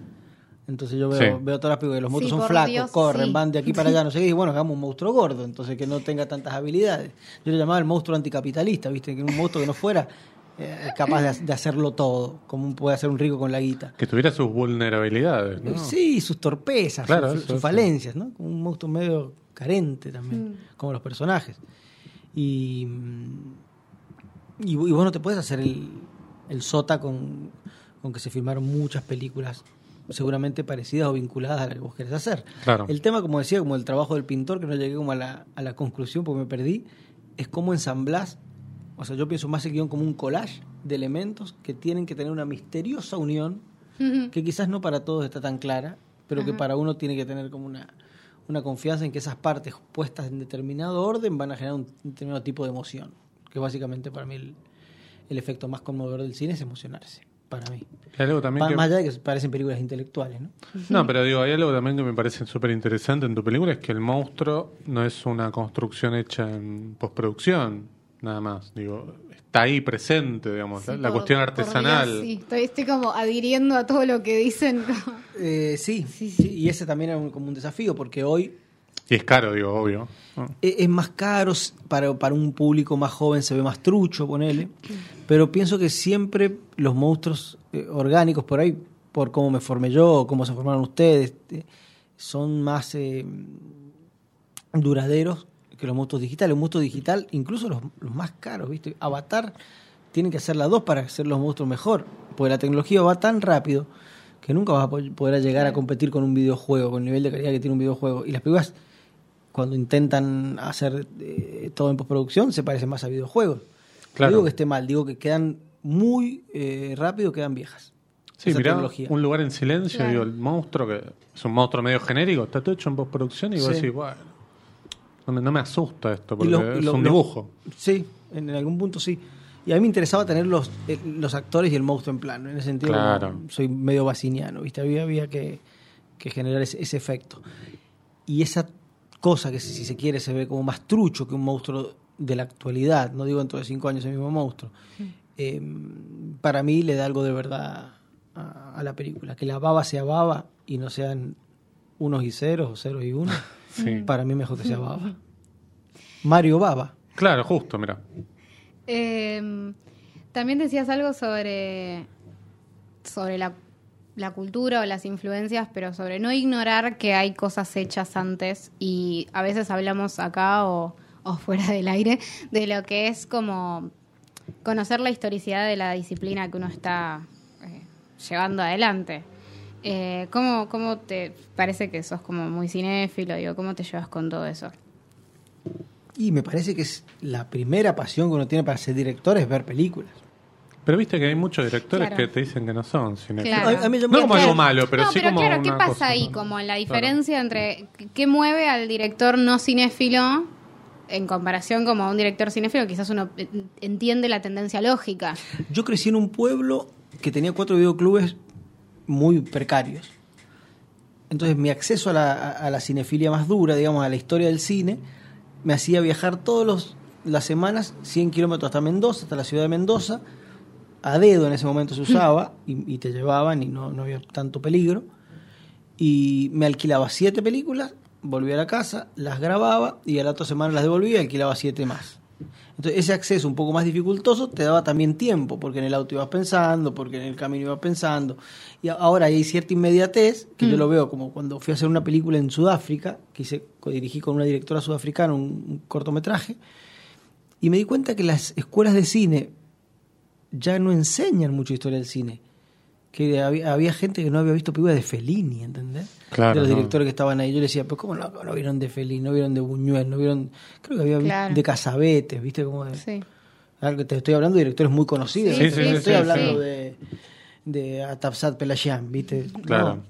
Entonces yo veo, Sí. veo todas las películas, los Sí, monstruos son flacos, Dios, corren, sí. van de aquí para allá, [LAUGHS] no sé qué, y bueno, hagamos un monstruo gordo, entonces que no tenga tantas habilidades. Yo le llamaba el monstruo anticapitalista, ¿viste? Que un monstruo que no fuera capaz de, ha- de hacerlo todo, como puede hacer un rico con la guita. Que tuviera sus vulnerabilidades, ¿no? Sí, sus torpezas, Claro, sus, eso, sus eso. falencias, ¿no? Como un monstruo medio carente también, Mm. como los personajes. Y, mm, y, y vos no te puedes hacer el, el sota con, con que se filmaron muchas películas seguramente parecidas o vinculadas a la que vos querés hacer. Claro. El tema, como decía, como el trabajo del pintor, que no llegué como a la, a la conclusión porque me perdí, es cómo ensamblás, o sea, yo pienso más el guion como un collage de elementos que tienen que tener una misteriosa unión que quizás no para todos está tan clara, pero que para uno tiene que tener como una, una confianza en que esas partes puestas en determinado orden van a generar un determinado tipo de emoción, que básicamente para mí el, el efecto más conmovedor del cine es emocionarse, para mí. Algo también Pa- que... Más allá de que parecen películas intelectuales, ¿no? No, pero digo, hay algo también que me parece súper interesante en tu película, es que el monstruo no es una construcción hecha en postproducción, nada más. Digo, está ahí presente, digamos, la, Sí, la por- cuestión artesanal. Dios, sí. estoy, estoy como adhiriendo a todo lo que dicen. Eh, sí, Sí, sí, y ese también es un- como un desafío, porque hoy Y es caro, digo, obvio. e- es más caro, para, para un público más joven se ve más trucho, ponele, pero pienso que siempre los monstruos eh, orgánicos por ahí, por cómo me formé yo, cómo se formaron ustedes, eh, son más eh, duraderos que los monstruos digitales. Un monstruo digital, incluso los, los más caros, ¿viste? Avatar tienen que hacer las dos para hacer los monstruos mejor, porque la tecnología va tan rápido que nunca vas a po- poder llegar a competir con un videojuego, con el nivel de calidad que tiene un videojuego. Y las películas, cuando intentan hacer eh, todo en postproducción, se parecen más a videojuegos. Claro. No digo que esté mal, digo que quedan muy eh, rápido, quedan viejas. Sí, mirá, tecnología. un lugar en silencio, Claro. digo, el monstruo, que es un monstruo medio genérico, está todo hecho en postproducción y vos Sí. decís, bueno, no me, no me asusta esto, porque lo- es lo- un lo- dibujo. Sí, en, en algún punto sí. Y a mí me interesaba tener los, eh, los actores y el monstruo en plano. En ese sentido, Claro. soy medio baciniano, ¿viste? Había, había que, que generar ese, ese efecto. Y esa cosa que, si se quiere, se ve como más trucho que un monstruo de la actualidad, no digo dentro de cinco años el mismo monstruo, eh, para mí le da algo de verdad a, a la película. Que la baba sea baba y no sean unos y ceros o ceros y unos. [LAUGHS] Sí. Para mí mejor que sea baba. [LAUGHS] Mario Baba. Claro, justo, mira. Eh, también decías algo sobre, sobre la, la cultura o las influencias, pero sobre no ignorar que hay cosas hechas antes y a veces hablamos acá o, o [LAUGHS] fuera del aire de lo que es como conocer la historicidad de la disciplina que uno está eh, llevando adelante. Eh, ¿cómo, ¿Cómo te parece que sos como muy cinéfilo? Digo, ¿Cómo te llevas con todo eso? Y me parece que es la primera pasión que uno tiene para ser director es ver películas. Pero viste que hay muchos directores Claro. que te dicen que no son cinéfilos. Claro. No como Claro. algo malo, pero no, sí pero como claro, ¿qué una pasa cosa, ahí? Como la diferencia entre qué mueve al director no cinéfilo en comparación como a un director cinéfilo, quizás uno entiende la tendencia lógica. Yo crecí en un pueblo que tenía cuatro videoclubes muy precarios. Entonces mi acceso a la, a- la cinefilia más dura, digamos, a la historia del cine, me hacía viajar todas las semanas 100 kilómetros hasta Mendoza, hasta la ciudad de Mendoza. A dedo en ese momento se usaba y, y te llevaban y no, no había tanto peligro. Y me alquilaba siete películas, volvía a la casa, las grababa y a la otra semana las devolvía y alquilaba siete más. Entonces ese acceso un poco más dificultoso te daba también tiempo, porque en el auto ibas pensando, porque en el camino ibas pensando. Y ahora hay cierta inmediatez, que yo lo veo como cuando fui a hacer una película en Sudáfrica, que hice, dirigí con una directora sudafricana un, un cortometraje, y me di cuenta que las escuelas de cine ya no enseñan mucho historia del cine. Que había, había gente que no había visto películas de Fellini, ¿entendés? Claro, de los no. directores que estaban ahí. Yo le decía, pero ¿cómo no, no vieron de Fellini? No vieron de Buñuel, no vieron... Creo que había visto Claro. de Casabetes, ¿viste? Como de- Sí. te estoy hablando de directores muy conocidos. Sí, ¿no? sí, sí, estoy sí, hablando sí. de, de Atapsat Pelasgian, ¿viste? Claro. No.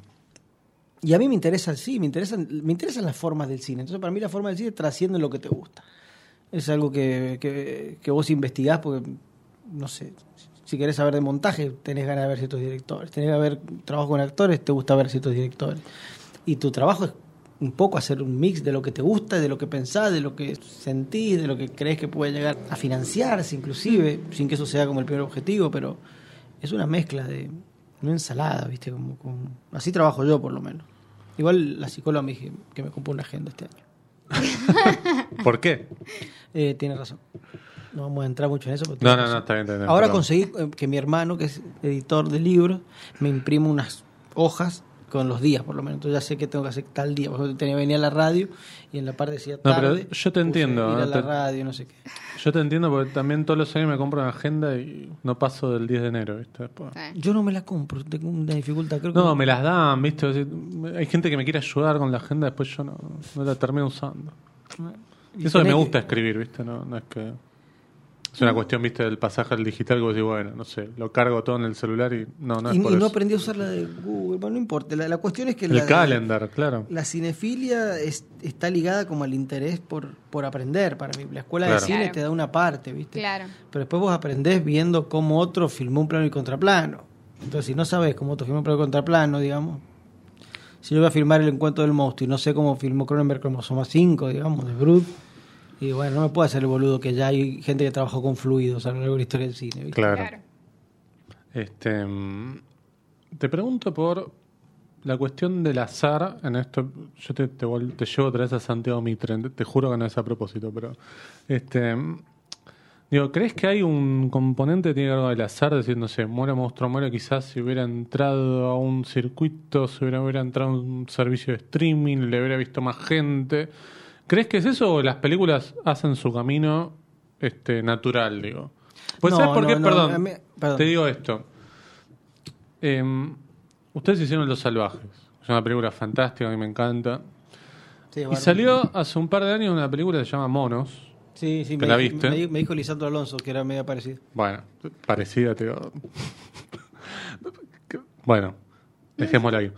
Y a mí me interesa, sí, me interesan, me interesan las formas del cine. Entonces, para mí la forma del cine trasciende lo que te gusta. Es algo que, que, que vos investigás porque, no sé, si querés saber de montaje, tenés ganas de ver ciertos directores. Tenés que ver trabajo con actores, te gusta ver ciertos directores. Y tu trabajo es un poco hacer un mix de lo que te gusta, de lo que pensás, de lo que sentís, de lo que crees que puede llegar a financiarse inclusive, sin que eso sea como el primer objetivo, pero es una mezcla de una ensalada, ¿viste? Como, como- así trabajo yo por lo menos. Igual la psicóloga me dije que me compró una agenda este año. [LAUGHS] ¿Por qué? Eh, tiene razón. No vamos a entrar mucho en eso. pero No, no, no, está bien, está bien. Ahora perdón. conseguí eh, que mi hermano, que es editor de libros, me imprima unas hojas con los días, por lo menos. Entonces ya sé que tengo que hacer tal día. Por ejemplo, tenía venía a la radio y en la parte decía No, pero tarde. yo te entiendo, Ir a la Te- radio, no sé qué. Yo te entiendo porque también todos los años me compro una agenda y no paso del 10 de enero, ¿viste? Eh. Yo no me la compro, tengo una dificultad. Creo que No, me las dan, ¿viste? Hay gente que me quiere ayudar con la agenda, después yo no, no la termino usando. Y Eso que me gusta escribir, ¿viste? No, no es que... Es una cuestión, ¿viste? Del pasaje al digital que vos decís, bueno, no sé, lo cargo todo en el celular y no, no es y, por y no eso. aprendí a usar la de Google. Bueno, no importa. La, la cuestión es que El la, calendar, claro. la cinefilia es- está ligada como al interés por, por aprender para mí. La escuela Claro. de cine Claro. te da una parte, ¿viste? Claro. Pero después vos aprendés viendo cómo otro filmó un plano y contraplano. Entonces, si no sabes cómo otro filmó un plano y contraplano, digamos. Si yo voy a filmar el encuentro del monstruo y no sé cómo filmó Cronenberg Cromosoma 5, digamos, de Brut, y bueno, no me puedo hacer el boludo que ya hay gente que trabajó con fluidos a lo largo de la historia del cine. ¿viste? Claro. Claro. Este, mm, te pregunto por la cuestión del azar en esto. Yo te, te, te llevo otra vez a Santiago Mitre, te, juro que no es a propósito, pero. Este, mm, digo, ¿crees que hay un componente que tiene algo del azar? Decir, no sé, muere monstruo, muere, quizás si hubiera entrado a un circuito, si hubiera, hubiera entrado a un servicio de streaming, le hubiera visto más gente. ¿Crees que es eso o las películas hacen su camino este, natural, digo? Pues No, ¿sabes por no, qué? no, perdón, mí- perdón. Te digo esto. Em, ustedes hicieron Los Salvajes. Es una película fantástica, a mí me encanta. Sí, Y salió hace un par de años una película que se llama Monos. Sí, sí, ¿Te me, la viste? Me, di- me dijo Lisandro Alonso que era media parecida. Bueno, parecida, te digo. [LAUGHS] Bueno, dejémosla ahí.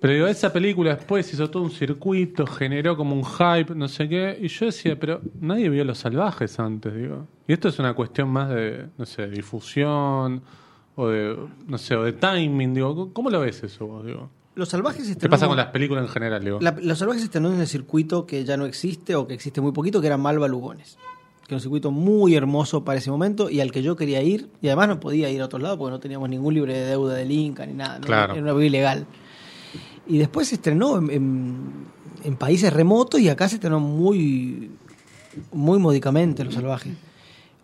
Pero digo, esa película después hizo todo un circuito, generó como un hype, no sé qué. Y yo decía, pero nadie vio Los Salvajes antes, digo. Y esto es una cuestión más de, no sé, de difusión o de, no sé, o de timing, digo. ¿Cómo lo ves eso vos, digo? Los salvajes ¿Qué pasa con las películas en general, digo? La- los salvajes estrenó en el circuito que ya no existe o que existe muy poquito, que era Malva Lugones. Que era un circuito muy hermoso para ese momento y al que yo quería ir. Y además no podía ir a otros lados porque no teníamos ningún libre de deuda del Inca ni nada. ¿no? Claro. Era una película ilegal. Y después se estrenó en, en- en países remotos y acá se estrenó muy, muy módicamente Los Salvajes.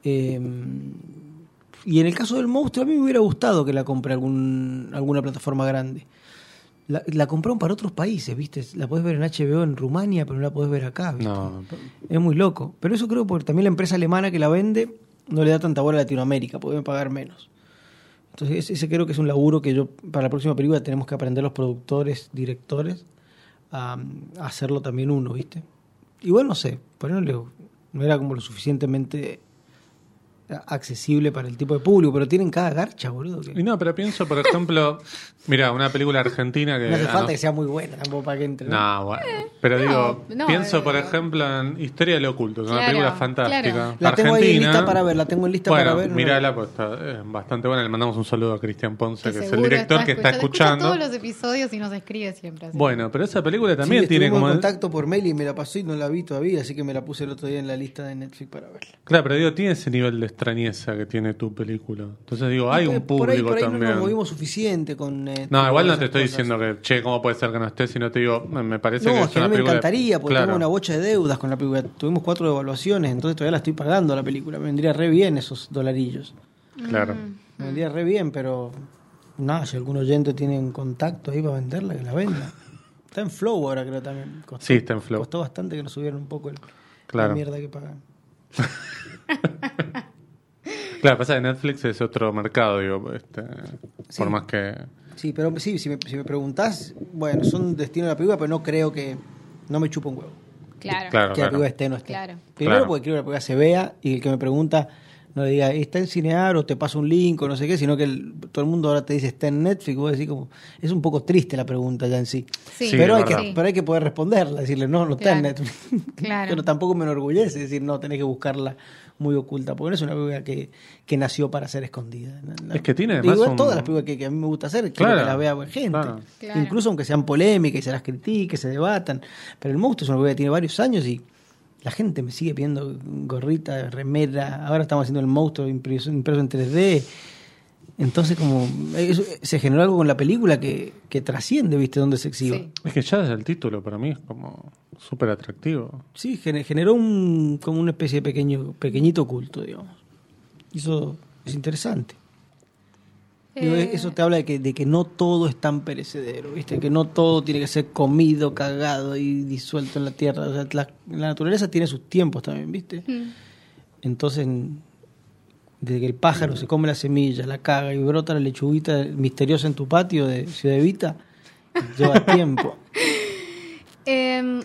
Eh, y en el caso del monstruo, a mí me hubiera gustado que la compre algún, alguna plataforma grande. La, la compraron para otros países, ¿viste? La podés ver en HBO en Rumania, pero no la podés ver acá, ¿viste? No, Es muy loco. Pero eso creo porque también la empresa alemana que la vende no le da tanta bola a Latinoamérica, pueden pagar menos. Entonces ese, creo que es un laburo que yo, para la próxima película tenemos que aprender los productores, directores, a, hacerlo también uno, ¿viste? Igual no sé, por no era como lo suficientemente accesible para el tipo de público, pero tienen cada garcha, boludo. que- Y no, pero pienso, por ejemplo, mira, una película argentina que... no hace ah, falta no- que sea muy buena tampoco para que entre. ¿no? No, bueno. Pero digo, no, pienso, eh, por ejemplo, en Historia de lo Oculto, que es una película fantástica. claro. La tengo ahí en lista para ver, la tengo en lista bueno, para ver. no la vi. mírala, pues está eh, bastante buena. Le mandamos un saludo a Cristian Ponce, que, es el director que está escuchando. Escucha todos los episodios y nos escribe siempre. así. Bueno, pero esa película también Sí, tiene como... en contacto por mail y me la pasó y no la vi todavía, así que me la puse el otro día en la lista de Netflix para verla. Claro, pero digo, tiene ese nivel de extrañeza que tiene tu película. Entonces digo, hay un público por ahí, por ahí también. no nos movimos suficiente con... eh, No, igual no te estoy cosas. diciendo que, che, ¿cómo puede ser que no esté? Sino te digo, me parece No, que es es que a mí me película... encantaría, porque Claro. tengo una bocha de deudas con la película. Tuvimos cuatro devaluaciones, entonces todavía la estoy pagando la película. Me vendría re bien esos dolarillos. Claro. Me vendría re bien, pero... Nada, si algún oyente tiene un contacto ahí para venderla, que la venda. Está en Flow ahora creo también. Costó, Sí, está en Flow. Costó bastante que nos subieran un poco el, Claro. la mierda que pagan. [LAUGHS] Claro, pasa que Netflix es otro mercado, digo, este, Sí. por más que... Sí, pero sí, si me, si me preguntás, bueno, son destino de la película, pero no creo que. No me chupa un huevo. Claro. Claro, que la claro. película esté o no esté. Claro. Primero Claro. porque quiero que la película se vea y el que me pregunta no le diga, está en Cinear o te paso un link o no sé qué, sino que el- todo el mundo ahora te dice, está en Netflix. Vos decís como, es un poco triste la pregunta ya en sí. Sí, Sí, pero, es hay que, pero hay que poder responderla, decirle, no, no está en. Netflix. [LAUGHS] Claro. pero tampoco me enorgullece decir, no, tenés que buscarla muy oculta, porque no es una película que, que nació para ser escondida. No- no. Es que tiene Digo, además un- todas las películas que, que a mí me gusta hacer, Claro, que la vea gente. claro. Claro. Incluso aunque sean polémicas y se las critique, se debatan. Pero el monstruo es una película que tiene varios años y la gente me sigue pidiendo gorrita, remera. Ahora estamos haciendo el monstruo impreso, impreso en 3D. Entonces, como se generó algo con la película que, que trasciende, ¿viste? Donde se exhiba. Sí. Es que ya desde el título para mí es como súper atractivo. Sí, gener- generó un, como una especie de pequeño, pequeñito culto, digamos. Y Eso es interesante. Digo, Eh, Eso te habla de que, de que no todo es tan perecedero, ¿viste? Que no todo tiene que ser comido, cagado y disuelto en la tierra. O sea, la, la naturaleza tiene sus tiempos también, ¿viste? mm, Entonces, desde que el pájaro se come la semilla, la caga y brota la lechuguita misteriosa en tu patio de Ciudad Evita, lleva [LAUGHS] tiempo. Eh,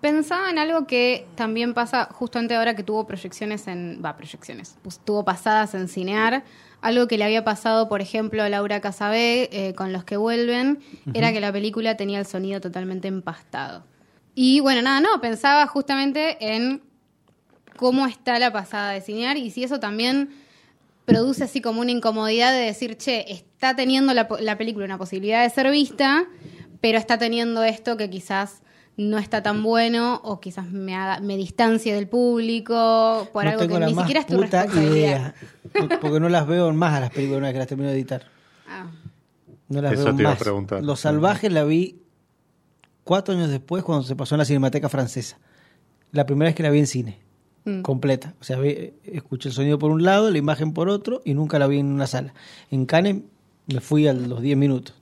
pensaba en algo que también pasa justamente ahora que tuvo proyecciones en. Va, proyecciones. pues, tuvo pasadas en Cinear. Algo que le había pasado, por ejemplo, a Laura Casabé eh, con los que vuelven, era que la película tenía el sonido totalmente empastado. Y bueno, nada, no, pensaba justamente en cómo está la pasada de Cinear y si eso también produce así como una incomodidad de decir, che, está teniendo la, película una posibilidad de ser vista, pero está teniendo esto que quizás no está tan bueno o quizás me, haga, me distancie del público por no algo tengo que la ni más siquiera es tu puta responsabilidad. idea. Porque no las veo más a las películas una vez que las termino de editar. Ah, No las Eso veo te iba a más. preguntar. Los Salvajes la vi cuatro años después cuando se pasó en la Cinemateca Francesa. La primera vez que la vi en cine, mm. completa. O sea, vi- escuché el sonido por un lado, la imagen por otro y nunca la vi en una sala. En Cannes me fui a los 10 minutos.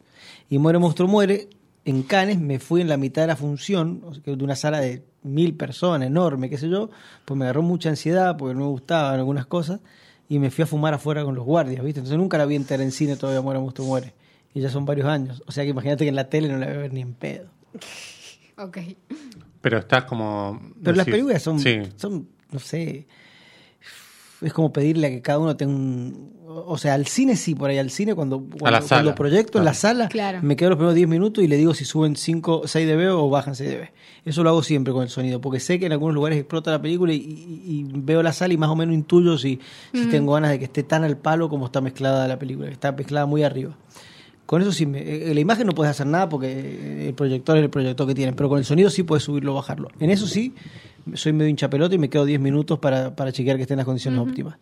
Y Muere Monstruo Muere, en Cannes me fui en la mitad de la función, de una sala de mil personas, enorme, qué sé yo, pues me agarró mucha ansiedad porque no me gustaban algunas cosas y me fui a fumar afuera con los guardias, ¿viste? Entonces nunca la vi entera en cine todavía Muere Monstruo Muere. Y ya son varios años. O sea que imagínate que en la tele no la voy a ver ni en pedo. [LAUGHS] Ok. Pero estás como. Pero las películas son, Sí. son, no sé, es como pedirle a que cada uno tenga un... O sea, al cine sí, por ahí, al cine cuando, cuando, cuando proyecto en la sala, Claro. me quedo los primeros 10 minutos y le digo si suben 5, 6 dB o bajan 6 dB. Eso lo hago siempre con el sonido, porque sé que en algunos lugares explota la película y, y- y veo la sala y más o menos intuyo si, si tengo ganas de que esté tan al palo como está mezclada la película, que está mezclada muy arriba. Con eso sí, me- eh, la imagen no puedes hacer nada porque el proyector es el proyector que tienen, pero con el sonido sí puedes subirlo o bajarlo. En eso sí, soy medio hincha pelota y me quedo 10 minutos para, para chequear que estén las condiciones óptimas.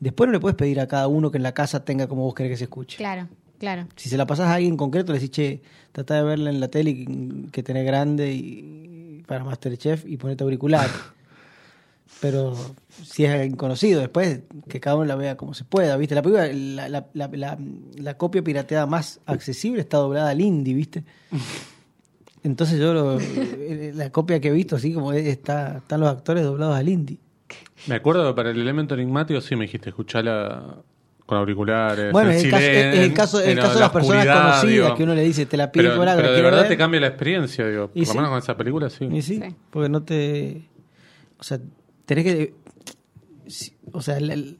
Después no le puedes pedir a cada uno que en la casa tenga como vos querés que se escuche. Claro, claro. Si se la pasás a alguien concreto, le decís, che, trata de verla en la tele y- que tenés grande y para Masterchef y ponete auricular. [LAUGHS] Pero si es alguien conocido, después que cada uno la vea como se pueda, ¿viste? La, película, la, la, la, la- la copia pirateada más accesible está doblada al indie, ¿viste? [LAUGHS] Entonces yo lo- eh, la copia que he visto, así como es, está, están los actores doblados al indie. Me acuerdo que para el elemento enigmático sí me dijiste escucharla con auriculares. Bueno, en es el, caso, es el caso, el de la las personas conocidas digo. que uno le dice, te la pido Pero, por algo, pero ¿la de verdad ver? te cambia la experiencia, digo. Por sí. lo menos con esa película sí. Y sí, Sí. porque no te. O sea, tenés que. O sea, el,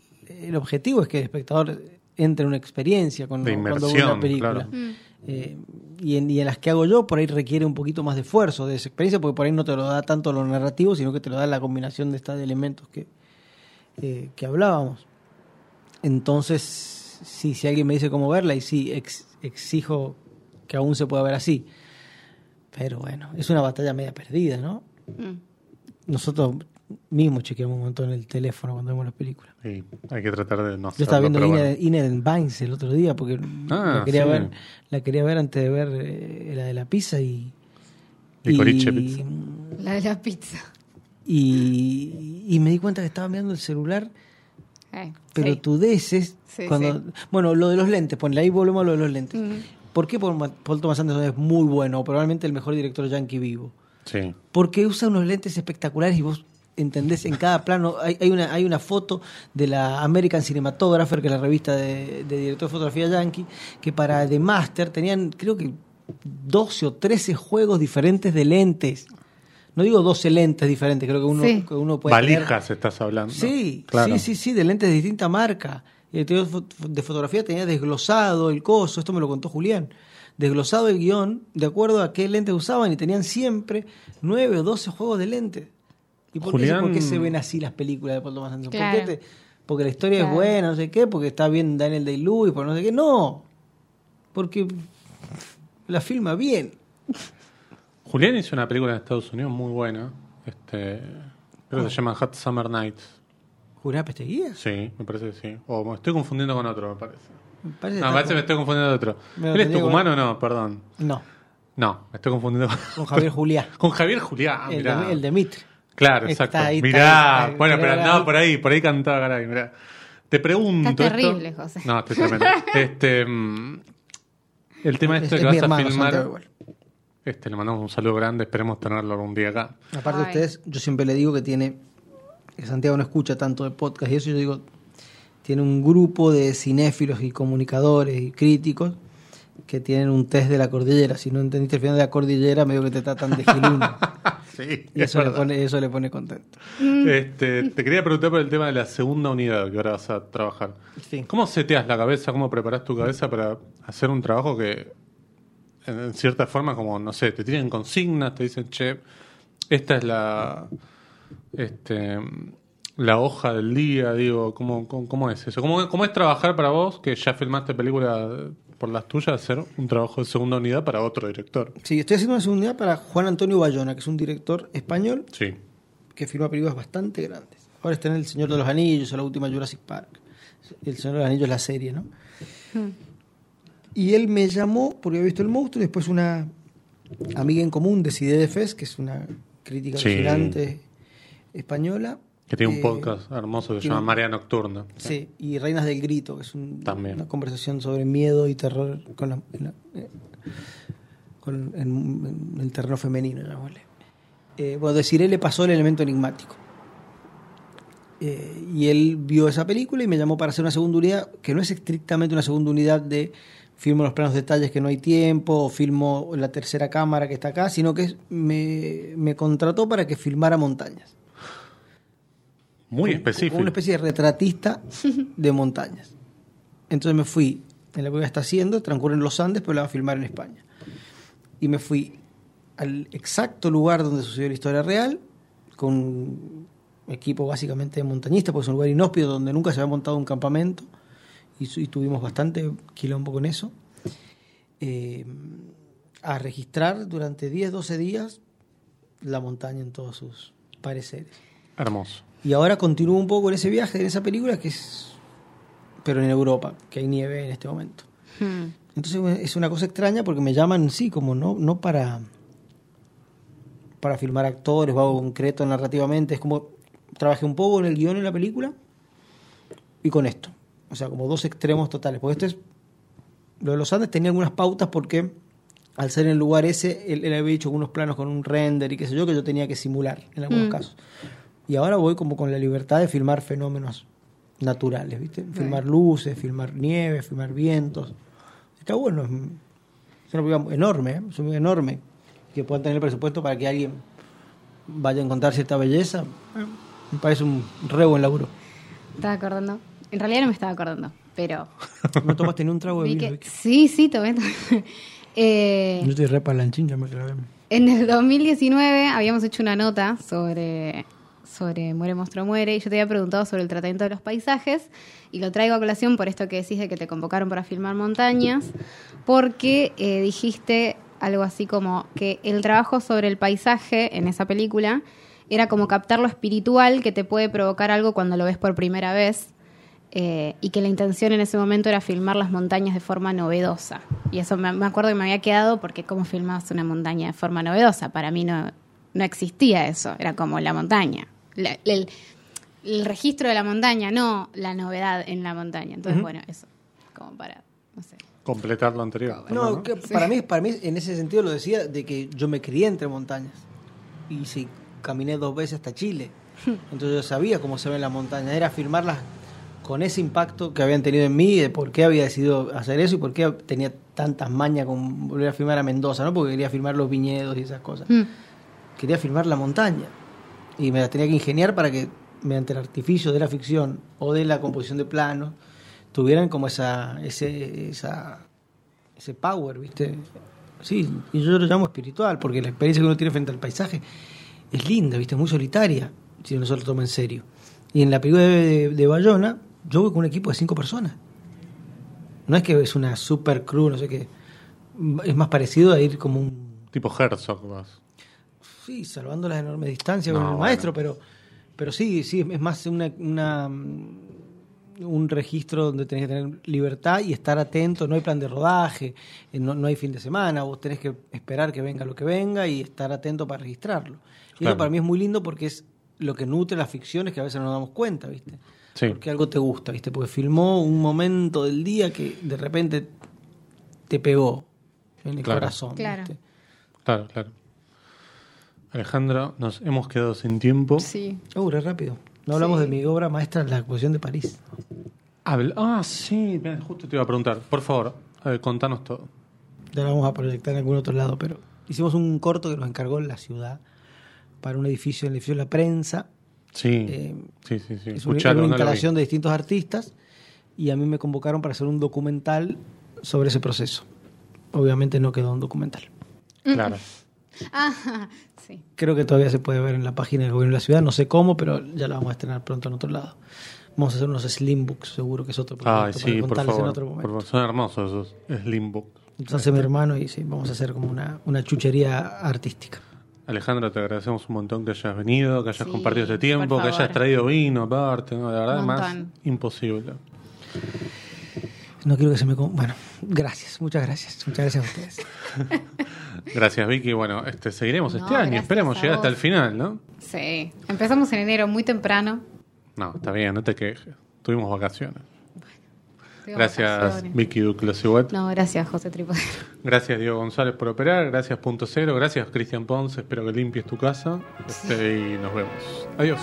objetivo es que el espectador entre en una experiencia cuando ve una película. claro. Mm. Eh, y, en, y en las que hago yo, por ahí requiere un poquito más de esfuerzo, de esa experiencia, porque por ahí no te lo da tanto lo narrativo, sino que te lo da la combinación de estos elementos que, eh, que hablábamos. Entonces, sí, si alguien me dice cómo verla, y sí, ex- exijo que aún se pueda ver así. Pero bueno, es una batalla media perdida, ¿no? Mm. Nosotros mismos chequeamos un montón el teléfono cuando vemos las películas. Y hay que tratar de no Yo estaba viendo Ined, Vines el otro día porque Ah, la, quería sí. ver, la quería ver antes de ver eh, la de la pizza y... Y, Pizza. La de la pizza. y, y me di cuenta que estaba mirando el celular, Eh, pero sí. tudeces. Sí, cuando, sí. Bueno, lo de los lentes, ponle ahí volvemos a lo de los lentes. Mm. ¿Por qué Paul Thomas Anderson es muy bueno? Probablemente el mejor director yankee vivo. Sí. Porque usa unos lentes espectaculares y vos entendés en cada plano. Hay, hay una, hay una foto de la American Cinematographer, que es la revista de, de director de fotografía yankee, que para The Master tenían, creo que 12 o 13 juegos diferentes de lentes. No digo 12 lentes diferentes, creo que uno, Sí. que uno puede tener- Valijas estás hablando. Sí, claro. sí, sí, sí, de lentes de distinta marca. Y el director de fotografía tenía desglosado el coso, esto me lo contó Julián. Desglosado el guion de acuerdo a qué lentes usaban y tenían siempre 9 o 12 juegos de lentes. ¿Y por, qué, Julián- por qué se ven así las películas de Paul Thomas Anderson? ¿Por qué te- porque la historia Claro. es buena, no sé qué, porque está bien Daniel Day-Lewis, por no sé qué. No, porque la filma bien. Julián hizo una película en Estados Unidos muy buena. Este, creo que se llama Hot Summer Nights. ¿Julián Pesteguía? Sí, me parece que sí. O me estoy confundiendo con otro, me parece. Me parece No, me parece que me estoy confundiendo de otro. ¿Él es tucumano o no? Perdón. con- No, No, me estoy confundiendo con, con Javier Julián. con Javier Julián. el, mirá. de, el de Mitre. Claro, Está exacto. ahí, está mirá, ahí, bueno, pero ahí. por ahí, por ahí cantaba, caray, mirá. Te pregunto. Está esto- terrible, José. No, estoy tremendo. [LAUGHS] este, mm, el tema Es- este es que mi vas a hermano, filmar. Este, le mandamos un saludo grande, esperemos tenerlo algún día acá. Aparte Ay. ustedes, yo siempre le digo que tiene, que Santiago no escucha tanto de podcast y eso yo digo, tiene un grupo de cinéfilos y comunicadores y críticos que tienen un test de la cordillera. Si no entendiste el final de la cordillera, medio que te tratan de giluno. [LAUGHS] Sí, y es eso le, pone, eso le pone contento. Este, te quería preguntar por el tema de la segunda unidad que ahora vas a trabajar. Sí. ¿Cómo seteas la cabeza, cómo preparas tu cabeza para hacer un trabajo que, en, en cierta forma, como, no sé, te tienen consignas, te dicen, che, esta es la, este, la hoja del día, digo, ¿cómo, cómo, cómo es eso? ¿Cómo, ¿Cómo es trabajar para vos, que ya filmaste película por las tuyas, hacer un trabajo de segunda unidad para otro director? Sí, estoy haciendo una segunda unidad para Juan Antonio Bayona, que es un director español Sí. que firma películas bastante grandes. Ahora está en El Señor de los Anillos o la última Jurassic Park. El Señor de los Anillos es la serie, ¿no? Y él me llamó porque había visto el monstruo y después una amiga en común de Cide de Fez, que es una crítica Sí. española. Que tiene un Eh, podcast hermoso que se llama Marea Nocturna. Sí, y Reinas del Grito, que es un- También. una conversación sobre miedo y terror con, la- en, la- eh, con- en- en el terreno femenino, llamémosle. Eh, bueno, le pasó el elemento enigmático. Eh, y él vio esa película y me llamó para hacer una segunda unidad, que no es estrictamente una segunda unidad de filmo los planos detalles que no hay tiempo, o filmo la tercera cámara que está acá, sino que me contrató para que filmara montañas. Muy específico. Una especie de retratista de montañas. Entonces me fui, en la que está haciendo, transcurre en los Andes, pero la va a filmar en España. Y me fui al exacto lugar donde sucedió la historia real, con un equipo básicamente de montañistas, porque es un lugar inhóspito donde nunca se había montado un campamento, y, y tuvimos bastante quilombo con eso. Eh, a registrar durante 10, 12 días la montaña en todos sus pareceres. Hermoso. Y ahora continúo un poco en ese viaje, en esa película, que es. Pero en Europa, que hay nieve en este momento. Hmm. Entonces es una cosa extraña porque me llaman, sí, como no, no para. para filmar actores o algo concreto narrativamente. Es como. Trabajé un poco en el guion en la película y con esto. O sea, como dos extremos totales. Porque esto es. Lo de los Andes tenía algunas pautas porque al ser en el lugar ese, él, él había hecho algunos planos con un render y qué sé yo, que yo tenía que simular en algunos Mm. casos. Y ahora voy como con la libertad de filmar fenómenos naturales, ¿viste? Filmar luces, filmar nieve, filmar vientos. Está bueno, es, una película enorme, ¿eh? es una enorme, que puedan tener presupuesto para que alguien vaya a encontrar cierta belleza. Me parece un re buen laburo. Estaba acordando. En realidad no me estaba acordando, pero. [LAUGHS] ¿No tomaste ni un trago de vi vino? que-? Sí, sí, tomé. tomé. [LAUGHS] Eh, Yo estoy re palanchín, ya me clavé. En el 2019 habíamos hecho una nota sobre, sobre Muere Monstruo Muere y yo te había preguntado sobre el tratamiento de los paisajes y lo traigo a colación por esto que decís de que te convocaron para filmar montañas, porque eh, dijiste algo así como que el trabajo sobre el paisaje en esa película era como captar lo espiritual que te puede provocar algo cuando lo ves por primera vez. eh, y que la intención en ese momento era filmar las montañas de forma novedosa. Y eso me, me acuerdo que me había quedado porque cómo filmabas una montaña de forma novedosa. Para mí no, no existía eso, era como la montaña. La- el, el registro de la montaña, no la novedad en la montaña. Entonces, bueno, eso, como para, no sé. Completar lo anterior. No, que para, mí, para mí en ese sentido lo decía de que yo me crié entre montañas. Y sí, caminé dos veces hasta Chile. Entonces yo sabía cómo se ven las montañas. Era filmarlas con ese impacto que habían tenido en mí, de por qué había decidido hacer eso y por qué tenía tantas mañas con volver a filmar a Mendoza, ¿no? Porque quería filmar los viñedos y esas cosas. Mm. Quería filmar la montaña. Y me las tenía que ingeniar para que, mediante el artificio de la ficción o de la composición de planos, tuvieran como esa, ese, esa, ese power, ¿viste? Sí, y yo lo llamo espiritual, porque la experiencia que uno tiene frente al paisaje es linda, ¿viste? Es muy solitaria, si uno se lo toma en serio. Y en la película de, de, de Bayona, yo voy con un equipo de cinco personas. No es que es una super crew, no sé qué. Es más parecido a ir como un Tipo Herzog vas. Sí, salvando las enormes distancias No, con el bueno. maestro, pero, pero sí, sí, es más una, una, un registro donde tenés que tener libertad y estar atento, no hay plan de rodaje, eh, no, no hay fin de semana, vos tenés que esperar que venga lo que venga y estar atento para registrarlo. Y Claro. eso para mí es muy lindo porque es lo que nutre las ficciones que a veces no nos damos cuenta, ¿viste? Sí. Porque algo te gusta, ¿viste? Porque filmó un momento del día que de repente te pegó en el Claro. corazón, Claro. ¿viste? Claro, claro. Alejandro, nos hemos quedado sin tiempo. Sí. Uh, re rápido. No hablamos Sí. de mi obra maestra, La exposición de París. Habla- Ah, sí, mira, justo te iba a preguntar. Por favor, a ver, contanos todo. Ya la vamos a proyectar en algún otro lado, pero hicimos un corto que nos encargó la ciudad para un edificio, el edificio de la prensa. Sí, Eh, sí, sí. sí. Es una, no lo instalación de distintos artistas y a mí me convocaron para hacer un documental sobre ese proceso. Obviamente no quedó un documental. Claro. Ah, sí. Creo que todavía se puede ver en la página del gobierno de la ciudad, no sé cómo, pero ya la vamos a estrenar pronto en otro lado. Vamos a hacer unos slim books, seguro que es otro proyecto Ay, sí, por contarles favor. en otro por momento. favor. Son hermosos esos Slimbook. Entonces hace mi hermano y sí, vamos a hacer como una, una chuchería artística. Alejandro, te agradecemos un montón que hayas venido, que hayas Sí, compartido este tiempo, que hayas traído vino aparte, ¿no? La verdad, más imposible. No quiero que se me... Bueno, gracias, muchas gracias. Muchas gracias a ustedes. [LAUGHS] Gracias, Vicky. Bueno, este, seguiremos No, este año. Esperemos llegar hasta el final, ¿no? Sí. Empezamos en enero muy temprano. No, está bien, no te quejes. Tuvimos vacaciones. Tuvimos Gracias, vacaciones. Vicky Duclos No, gracias, José Tripodero. [LAUGHS] Gracias, Diego González, por operar. Gracias, Punto Cero. Gracias, Cristian Ponce. Espero que limpies tu casa. Este, y nos vemos. Adiós.